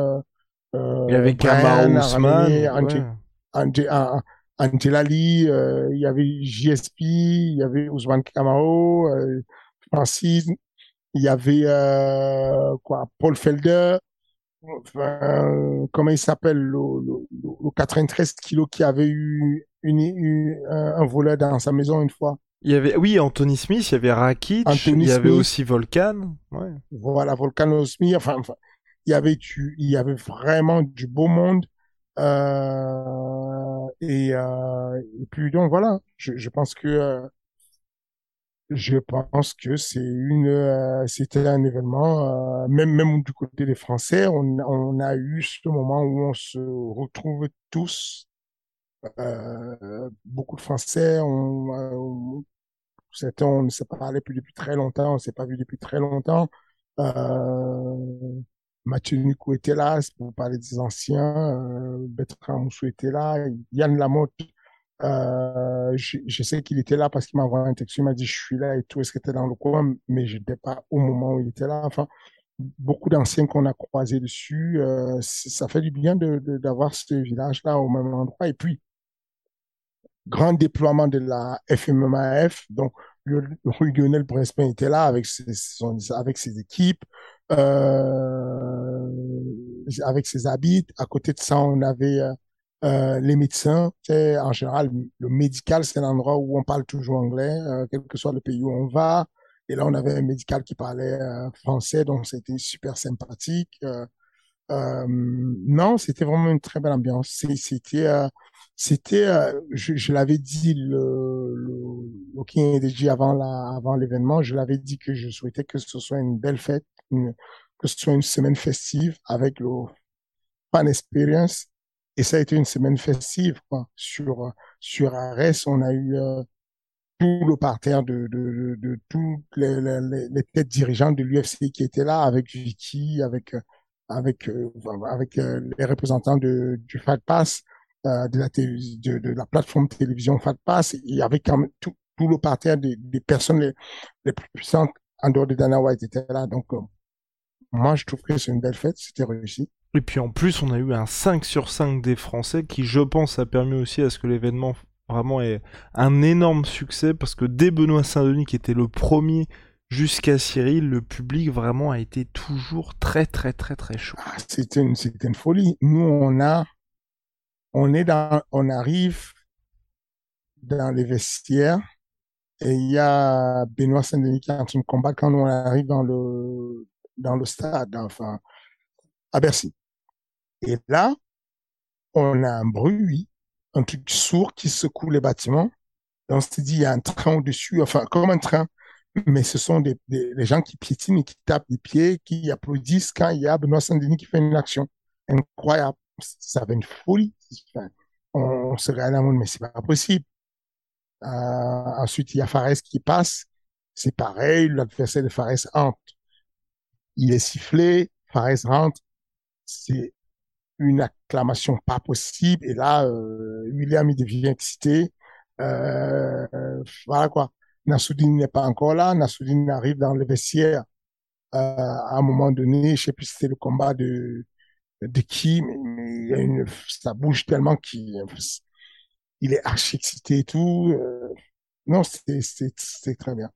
Il y avait Brian Kamaru a ramené Usman, Ange- ouais. Ange- ah, ah, Angela Lee, euh, il y avait JSP, il y avait Ousmane Camaro, euh, Francis, il y avait euh, quoi, Paul Felder, enfin, comment il s'appelle, le, le, le, le 93 kilos qui avait eu une, une- un, voleur dans sa maison une fois. Il y avait, oui, Anthony Smith, il y avait Rakic, Anthony il y avait Smith. aussi Volkan. Ouais. Voilà, Volcano Smith, enfin, enfin, il y avait il y avait vraiment du beau monde. Euh, et, euh, et puis donc voilà, je, je pense que euh, je pense que c'est une euh, c'était un événement euh, même même du côté des Français, on, on a eu ce moment où on se retrouve tous euh, beaucoup de Français, on, on- certains on ne s'est pas parlé depuis très longtemps, on s'est pas vu depuis très longtemps. Mathieu Nico était là, pour parler des anciens. Euh, Bertrand Moussou était là. Yann Lamotte, euh, je, sais qu'il était là parce qu'il m'a envoyé un texte. Il m'a dit, je suis là et tout. Est-ce que tu dans le coin? Mais je n'étais pas au moment où il était là. Enfin, beaucoup d'anciens qu'on a croisés dessus. Euh, ça fait du bien d'avoir de, ce village-là au même endroit. Et puis, grand déploiement de la FMMAF. Donc, le, Lionel Brespin était là avec ses, avec ses équipes, avec ses habits. À côté de ça, on avait euh, euh les médecins. En général, le médical, c'est l'endroit où on parle toujours anglais, euh, quel que soit le pays où on va. Et là, on avait un médical qui parlait euh, français, donc c'était super sympathique. Euh, euh, non, c'était vraiment une très belle ambiance. C'était, euh, c'était, euh, je, je l'avais dit le, le, le avant la, avant l'événement, je l'avais dit que je souhaitais que ce soit une belle fête, que ce soit une semaine festive avec le Fan Experience. Et ça a été une semaine festive, quoi. Sur, sur Arès, on a eu, tout le parterre de, de, de, de toutes les, les, les, têtes dirigeantes de l'UFC qui étaient là, avec Vicky, avec avec euh, avec euh, les représentants de, du FATPASS, euh, de la de, de, la plateforme télévision FATPASS, et avec tout, tout le parterre des, des personnes les, les, plus puissantes en dehors de Dana White étaient là. Donc moi, je trouve que c'est une belle fête, c'était réussi. Et puis en plus, on a eu un 5 sur 5 des Français qui, je pense, a permis aussi à ce que l'événement vraiment est un énorme succès parce que dès Benoît Saint-Denis qui était le premier jusqu'à Cyril, le public vraiment a été toujours très très très très chaud. Ah, c'était une, une folie. Nous on a, on est dans, on arrive dans les vestiaires et il y a Benoît Saint-Denis qui est en train de combattre quand on arrive dans le dans le stade, enfin à Bercy. Et là, on a un bruit un truc sourd qui secoue les bâtiments. Et on s'est dit, il y a un train au-dessus, enfin, comme un train, mais ce sont des, gens qui piétinent et qui tapent des pieds, qui applaudissent quand il y a Benoît Saint-Denis qui fait une action. Incroyable. Ça avait une folie. on, se regarde à mais c'est pas possible. Euh, ensuite, il y a Fares qui passe. C'est pareil, l'adversaire de Fares entre. Il est sifflé, Fares rentre. C'est une acclamation pas possible. Et là, euh, William, il devient excité. Euh, voilà quoi. Nassoudine n'est pas encore là. Nassoudine arrive dans le vestiaire euh, à un moment donné. Je sais plus si c'était le combat de de qui, mais, il a une, ça bouge tellement qu'il il est archi excité et tout. Euh, non, c'est très bien.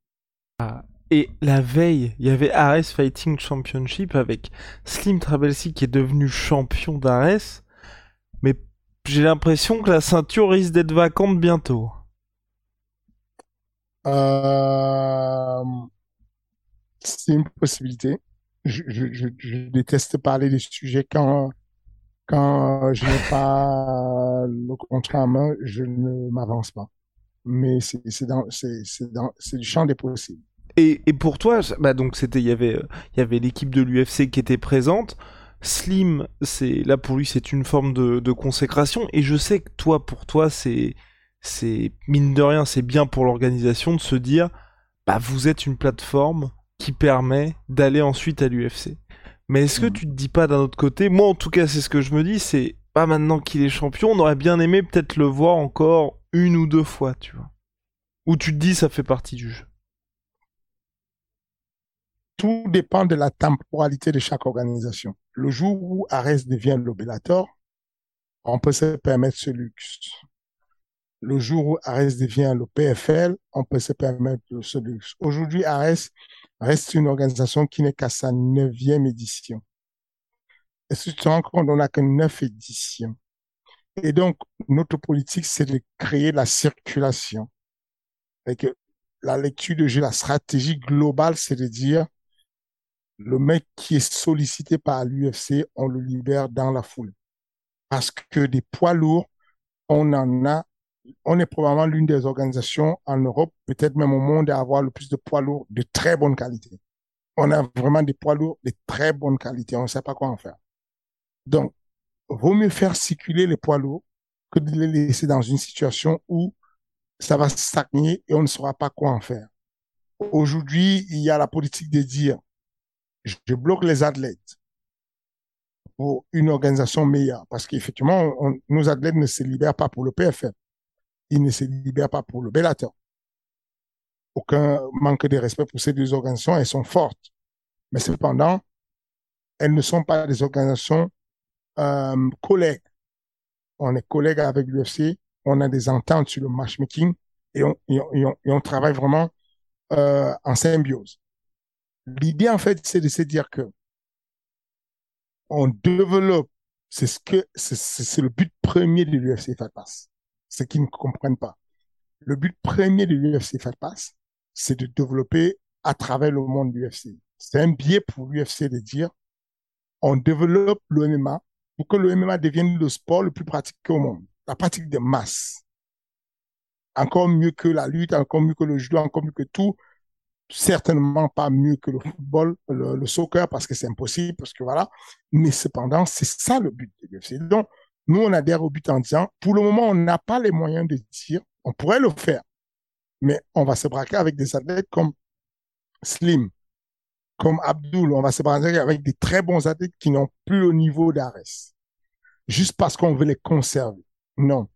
Ah, et la veille, il y avait Ares Fighting Championship avec Slim Trabelsi qui est devenu champion d'Ares. Mais j'ai l'impression que la ceinture risque d'être vacante bientôt. Euh... C'est une possibilité. Je, déteste parler des sujets quand, quand je n'ai pas le contrat en main, je ne m'avance pas. Mais c'est du champ des possibles. Et, et pour toi, bah donc c'était, il y avait, il y avait l'équipe de l'UFC qui était présente. Slim, c'est là pour lui, c'est une forme de, de, consécration. Et je sais que toi, pour toi, c'est, c'est mine de rien, c'est bien pour l'organisation de se dire, bah vous êtes une plateforme qui permet d'aller ensuite à l'UFC. Mais est-ce que mmh. tu te dis pas d'un autre côté, moi en tout cas c'est ce que je me dis, c'est pas maintenant qu'il est champion, on aurait bien aimé peut-être le voir encore une ou deux fois, tu vois. Ou tu te dis ça fait partie du jeu? Tout dépend de la temporalité de chaque organisation. Le jour où Ares devient l'obélator, on peut se permettre ce luxe. Le jour où Ares devient le PFL, on peut se permettre ce luxe. Aujourd'hui, Ares reste une organisation qui n'est qu'à sa neuvième édition. Et si tu te rends compte, on n'a que neuf éditions. Et donc, notre politique, c'est de créer la circulation. Et que la lecture de jeu, la stratégie globale, c'est de dire, le mec qui est sollicité par l'UFC, on le libère dans la foule. Parce que des poids lourds, on en a, on est probablement l'une des organisations en Europe, peut-être même au monde, à avoir le plus de poids lourds de très bonne qualité. On a vraiment des poids lourds de très bonne qualité. On ne sait pas quoi en faire. Donc, vaut mieux faire circuler les poids lourds que de les laisser dans une situation où ça va stagner et on ne saura pas quoi en faire. Aujourd'hui, il y a la politique de dire je bloque les athlètes. pour une organisation meilleure. Parce qu'effectivement, nos athlètes ne se libèrent pas pour le PFM. Ils ne se libèrent pas pour le Bellator. Aucun manque de respect pour ces deux organisations. Elles sont fortes. Mais cependant, elles ne sont pas des organisations euh, collègues. On est collègues avec l'UFC. On a des ententes sur le matchmaking et on, et on, travaille vraiment euh, en symbiose. L'idée, en fait, c'est de se dire que on développe, c'est ce que, c'est le but premier de l'UFC Fight Pass. Ceux qui ne comprennent pas. Le but premier de l'UFC Fight Pass, c'est de développer à travers le monde de l'UFC. C'est un biais pour l'UFC de dire, on développe le MMA pour que le MMA devienne le sport le plus pratiqué au monde. La pratique de masse. Encore mieux que la lutte, encore mieux que le judo, encore mieux que tout certainement pas mieux que le football, le, soccer, parce que c'est impossible, parce que voilà. Mais cependant, c'est ça le but de l'UFC. Donc, nous, on adhère au but en disant, pour le moment, on n'a pas les moyens de dire, on pourrait le faire, mais on va se braquer avec des athlètes comme Slim, comme Abdul, on va se braquer avec des très bons athlètes qui n'ont plus le niveau d'Ares, juste parce qu'on veut les conserver. Non.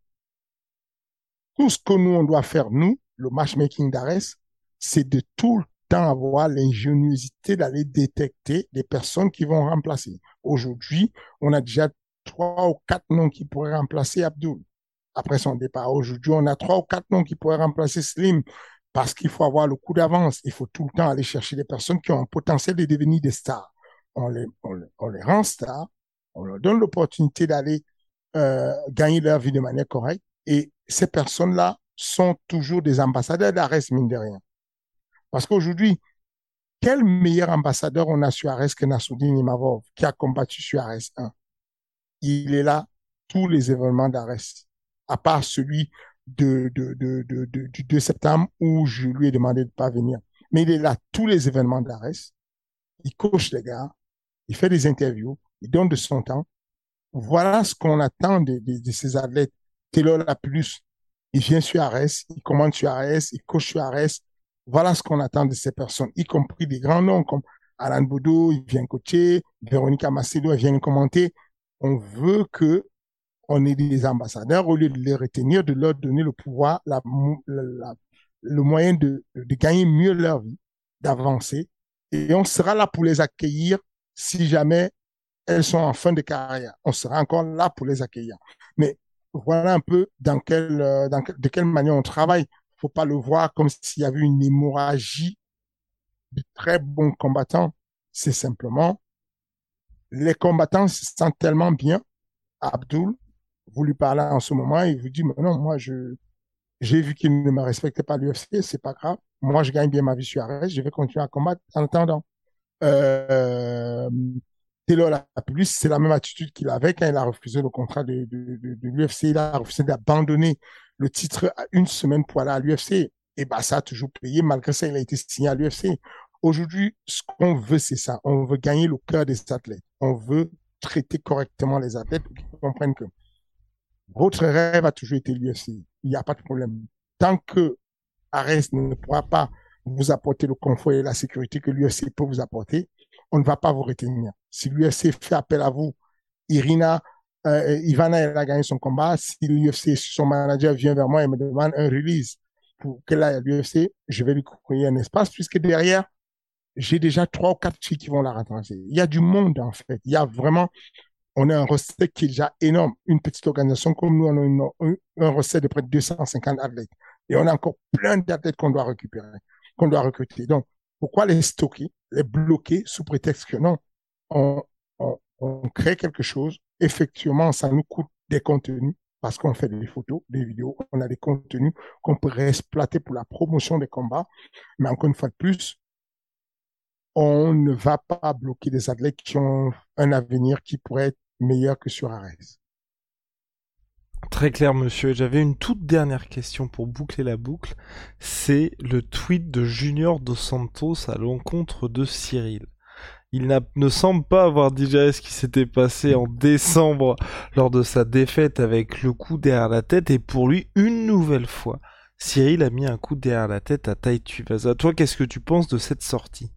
Tout ce que nous, on doit faire, nous, le matchmaking d'Ares, c'est de tout le temps avoir l'ingéniosité d'aller détecter des personnes qui vont remplacer. Aujourd'hui, on a déjà trois ou quatre noms qui pourraient remplacer Abdul après son départ. Aujourd'hui, on a trois ou quatre noms qui pourraient remplacer Slim parce qu'il faut avoir le coup d'avance. Il faut tout le temps aller chercher des personnes qui ont un potentiel de devenir des stars. On les, on les, rend stars, on leur donne l'opportunité d'aller euh, gagner leur vie de manière correcte. Et ces personnes-là sont toujours des ambassadeurs d'Ares, mine de rien. Parce qu'aujourd'hui, quel meilleur ambassadeur on a sur Ares que Nassoudine Imavov, qui a combattu sur Ares 1 Il est là tous les événements d'Ares, à part celui de, de, de, de, du 2 septembre où je lui ai demandé de pas venir. Mais il est là tous les événements d'Ares. Il coach les gars, il fait des interviews, il donne de son temps. Voilà ce qu'on attend de, de, ces athlètes. Taylor la plus, il vient sur Ares, il commande sur Ares, il coach sur Ares, voilà ce qu'on attend de ces personnes, y compris des grands noms comme Alan Boudou, il vient coacher, Véronica Macedo, elle vient commenter. On veut que on ait des ambassadeurs au lieu de les retenir, de leur donner le pouvoir, le moyen de, gagner mieux leur vie, d'avancer. Et on sera là pour les accueillir si jamais elles sont en fin de carrière. On sera encore là pour les accueillir. Mais voilà un peu dans quelle, euh, de quelle manière on travaille faut pas le voir comme s'il y avait une hémorragie de très bons combattants. C'est simplement, les combattants se sentent tellement bien. Abdul, vous lui parlez en ce moment, il vous dit, mais non, moi, je, j'ai vu qu'il ne me respectait pas l'UFC, c'est pas grave. Moi, je gagne bien ma vie sur Arrêt, je vais continuer à combattre en attendant. Euh, Taylor la plus, c'est la même attitude qu'il avait quand il a refusé le contrat de, de, de l'UFC. Il a refusé d'abandonner le titre à une semaine pour aller à l'UFC. Et bah, ça a toujours payé. Malgré ça, il a été signé à l'UFC. Aujourd'hui, ce qu'on veut, c'est ça. On veut gagner le cœur des athlètes. On veut traiter correctement les athlètes pour qu'ils comprennent que votre rêve a toujours été l'UFC. Il n'y a pas de problème. Tant que Ares ne pourra pas vous apporter le confort et la sécurité que l'UFC peut vous apporter, on ne va pas vous retenir. Si l'UFC fait appel à vous, Irina euh, Ivana, a gagné son combat. Si l'UFC, son manager vient vers moi et me demande un release pour qu'elle aille à l'UFC, je vais lui créer un espace puisque derrière, j'ai déjà trois ou quatre filles qui vont la rattraper. Il y a du monde, en fait. Il y a vraiment, on a un recette qui est déjà énorme. Une petite organisation comme nous, on a un recette de près de 250 athlètes. Et on a encore plein d'athlètes qu'on doit récupérer, qu'on doit recruter. Donc, pourquoi les stocker, les bloquer sous prétexte que non, on, on, on crée quelque chose effectivement, ça nous coûte des contenus parce qu'on fait des photos, des vidéos, on a des contenus qu'on peut exploiter pour la promotion des combats. Mais encore une fois de plus, on ne va pas bloquer des athlètes qui ont un avenir qui pourrait être meilleur que sur Ares. Très clair, monsieur. J'avais une toute dernière question pour boucler la boucle. C'est le tweet de Junior Dos Santos à l'encontre de Cyril. Il ne semble pas avoir digéré ce qui s'était passé en décembre lors de sa défaite avec le coup derrière la tête et pour lui, une nouvelle fois, Cyril a mis un coup derrière la tête à Tai Tuivasa. Toi, qu'est-ce que tu penses de cette sortie?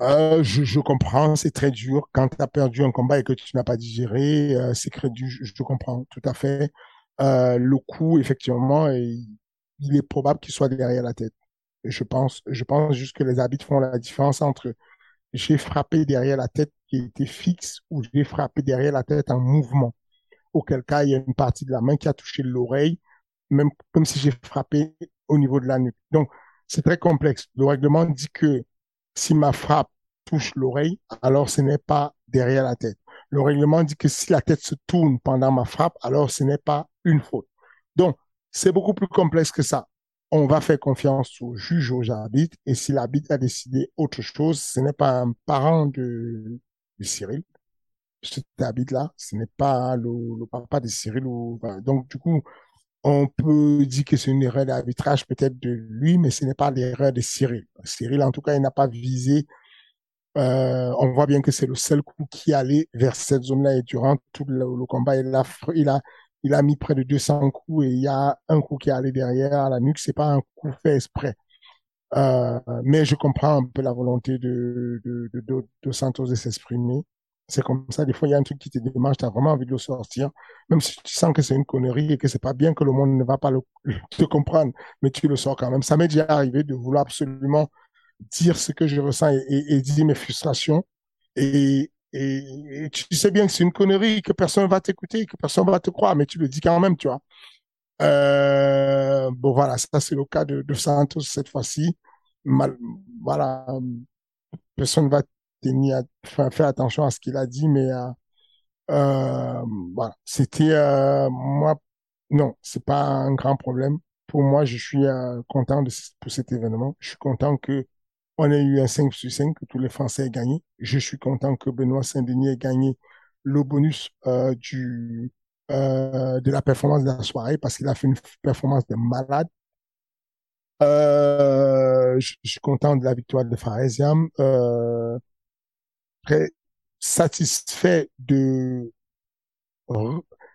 Euh, je, je comprends, c'est très dur. Quand tu as perdu un combat et que tu n'as pas digéré, euh, c'est très dur, je, je comprends tout à fait. Euh, le coup, effectivement, il est probable qu'il soit derrière la tête. Je pense, je pense juste que les arbitres font la différence entre j'ai frappé derrière la tête qui était fixe ou j'ai frappé derrière la tête en mouvement. Auquel cas, il y a une partie de la main qui a touché l'oreille, même comme si j'ai frappé au niveau de la nuque. Donc, c'est très complexe. Le règlement dit que si ma frappe touche l'oreille, alors ce n'est pas derrière la tête. Le règlement dit que si la tête se tourne pendant ma frappe, alors ce n'est pas une faute. Donc, c'est beaucoup plus complexe que ça. On va faire confiance au juge, aux arbitres, et si l'arbitre a décidé autre chose, ce n'est pas un parent de, de Cyril. Cet arbitre-là, ce n'est pas le, le, papa de Cyril. Ou, donc, du coup, on peut dire que c'est une erreur d'arbitrage peut-être de lui, mais ce n'est pas l'erreur de Cyril. Cyril, en tout cas, il n'a pas visé. Euh, on voit bien que c'est le seul coup qui allait vers cette zone-là et durant tout le, le, combat, il a, il a, il a mis près de 200 coups et il y a un coup qui est allé derrière à la nuque. C'est pas un coup fait exprès. Euh, mais je comprends un peu la volonté de, Santos de s'exprimer. C'est comme ça, des fois, il y a un truc qui te démange, tu as vraiment envie de le sortir, même si tu sens que c'est une connerie et que c'est pas bien, que le monde ne va pas te comprendre, mais tu le sors quand même. Ça m'est déjà arrivé de vouloir absolument dire ce que je ressens et, dire mes frustrations. Et, tu sais bien que c'est une connerie, que personne va t'écouter, que personne va te croire, mais tu le dis quand même, tu vois. Euh, bon, voilà, ça c'est le cas de, de Santos cette fois-ci. Voilà, personne va tenir à faire attention à ce qu'il a dit, mais euh, euh, voilà, c'était euh, moi, non, c'est pas un grand problème. Pour moi, je suis euh, content de pour cet événement. Je suis content que on ait eu un 5 sur 5, que tous les Français aient gagné. Je suis content que Benoît Saint-Denis ait gagné le bonus euh, du euh, de la performance de la soirée parce qu'il a fait une performance de malade. Euh, je, suis content de la victoire de Faresiam. Euh, très satisfait de...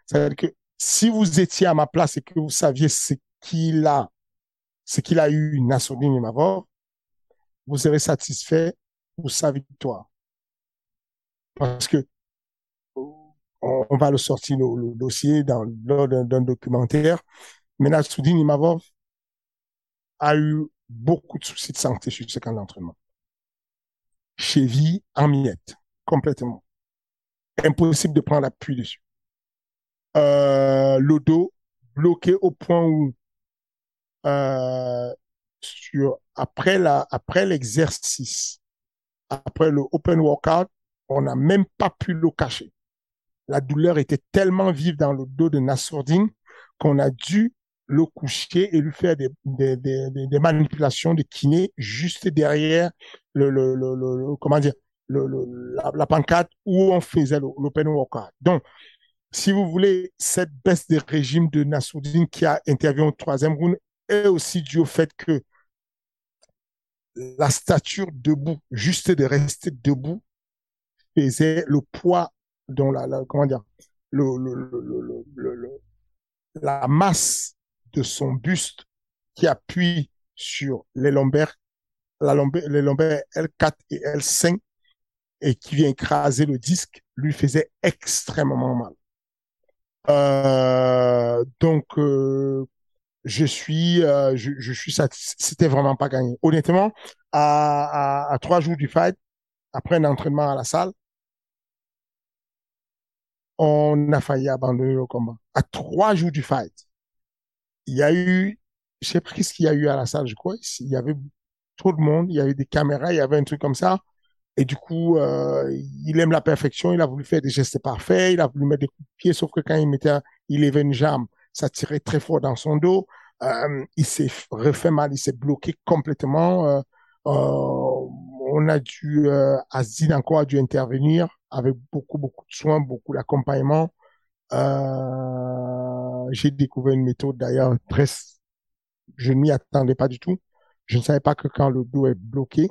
C'est-à-dire que si vous étiez à ma place et que vous saviez ce qu'il a, ce qu'il a eu Nassoudine Imavov, vous serez satisfait pour sa victoire. Parce que on, va le sortir le, le dossier dans, lors d'un documentaire. Mais Nassoudine Imavov a eu beaucoup de soucis de santé sur ce camp d'entraînement cheville en miettes, complètement. Impossible de prendre appui dessus. Euh, le dos bloqué au point où euh, après l'exercice, après le open workout, on n'a même pas pu le cacher. La douleur était tellement vive dans le dos de Nassourdine qu'on a dû le coucher et lui faire des, des, des, des manipulations de kiné juste derrière le, comment dire, la, pancarte où on faisait l'open workout. Donc, si vous voulez, cette baisse de régime de Nassoudine qui a intervenu au troisième round est aussi due au fait que la stature debout, juste de rester debout, faisait le poids dans la, la comment dire, le, le, le, le, la masse de son buste qui appuie sur les lombaires, la lombaire, les lombaires L4 et L5 et qui vient écraser le disque lui faisait extrêmement mal. Euh, donc euh, je suis euh, je, je, suis. C'était vraiment pas gagné. Honnêtement, à, à, à, trois jours du fight, après un entraînement à la salle, on a failli abandonner le combat. À trois jours du fight, il y a eu, je sais pas ce qu'il y a eu à la salle, je crois. Il y avait trop de monde, il y avait des caméras, il y avait un truc comme ça. Et du coup, euh, il aime la perfection, il a voulu faire des gestes parfaits, il a voulu mettre des coups de pied, sauf que quand il mettait, il levait une jambe, ça tirait très fort dans son dos. Euh, il s'est refait mal, il s'est bloqué complètement. Euh, euh on a dû, euh, Azid encore a dû intervenir avec beaucoup, beaucoup de soins, beaucoup d'accompagnement. Euh, j'ai découvert une méthode d'ailleurs très, je ne m'y attendais pas du tout. Je ne savais pas que quand le dos est bloqué,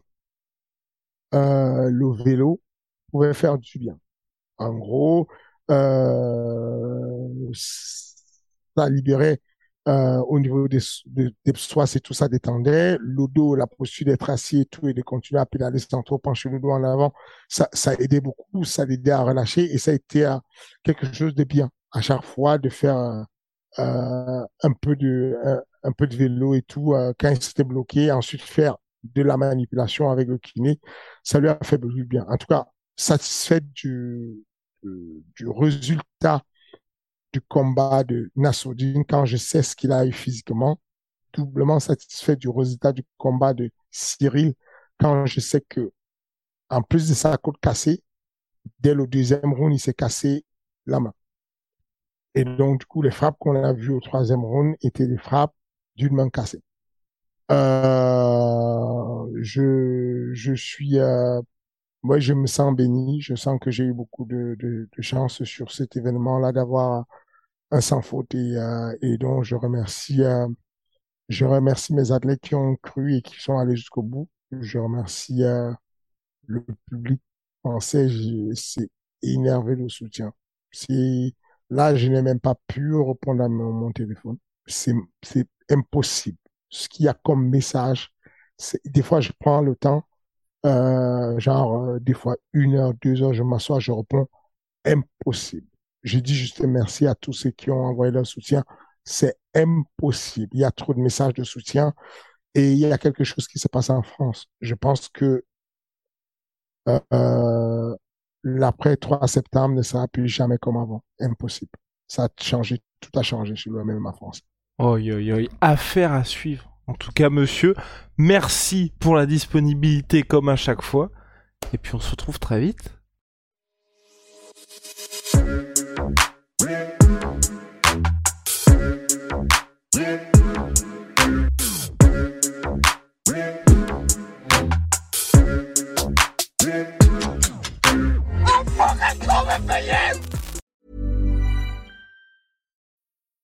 euh, le vélo pouvait faire du bien. En gros, euh, ça libérait euh, au niveau des, des, des et tout ça détendait. Le dos, la posture d'être assis et tout, et de continuer à pédaler sans trop pencher le dos en avant, ça, ça aidait beaucoup, ça aidait à relâcher et ça a été euh, quelque chose de bien. À chaque fois, de faire euh, un peu de un, peu de vélo et tout, quand il s'était bloqué, ensuite faire de la manipulation avec le kiné, ça lui a fait beaucoup de bien. En tout cas, satisfait du, du résultat du combat de Nassoudine quand je sais ce qu'il a eu physiquement, doublement satisfait du résultat du combat de Cyril quand je sais que, en plus de sa côte cassée, dès le deuxième round, il s'est cassé la main. Et donc, du coup, les frappes qu'on a vues au troisième round étaient des frappes d'une main cassée. Euh, je, je suis, euh, moi, je me sens béni. Je sens que j'ai eu beaucoup de, de, de chance sur cet événement-là d'avoir sans faute et, euh, et donc je remercie, euh, je remercie mes athlètes qui ont cru et qui sont allés jusqu'au bout. Je remercie euh, le public français. C'est énervé le soutien. C'est là, je n'ai même pas pu répondre à mon, mon téléphone. C'est c'est impossible. Ce qu'il y a comme message, des fois je prends le temps, euh, genre des fois une heure, deux heures, je m'assois, je réponds. Impossible je dis juste merci à tous ceux qui ont envoyé leur soutien. C'est impossible. Il y a trop de messages de soutien et il y a quelque chose qui se passe en France. Je pense que euh, l'après 3 septembre ne sera plus jamais comme avant. Impossible. Ça a changé, tout a changé chez le même en France. Oh, yo, yo, affaire à suivre. En tout cas, monsieur, merci pour la disponibilité comme à chaque fois. Et puis on se retrouve très vite. I'm fucking coming for you!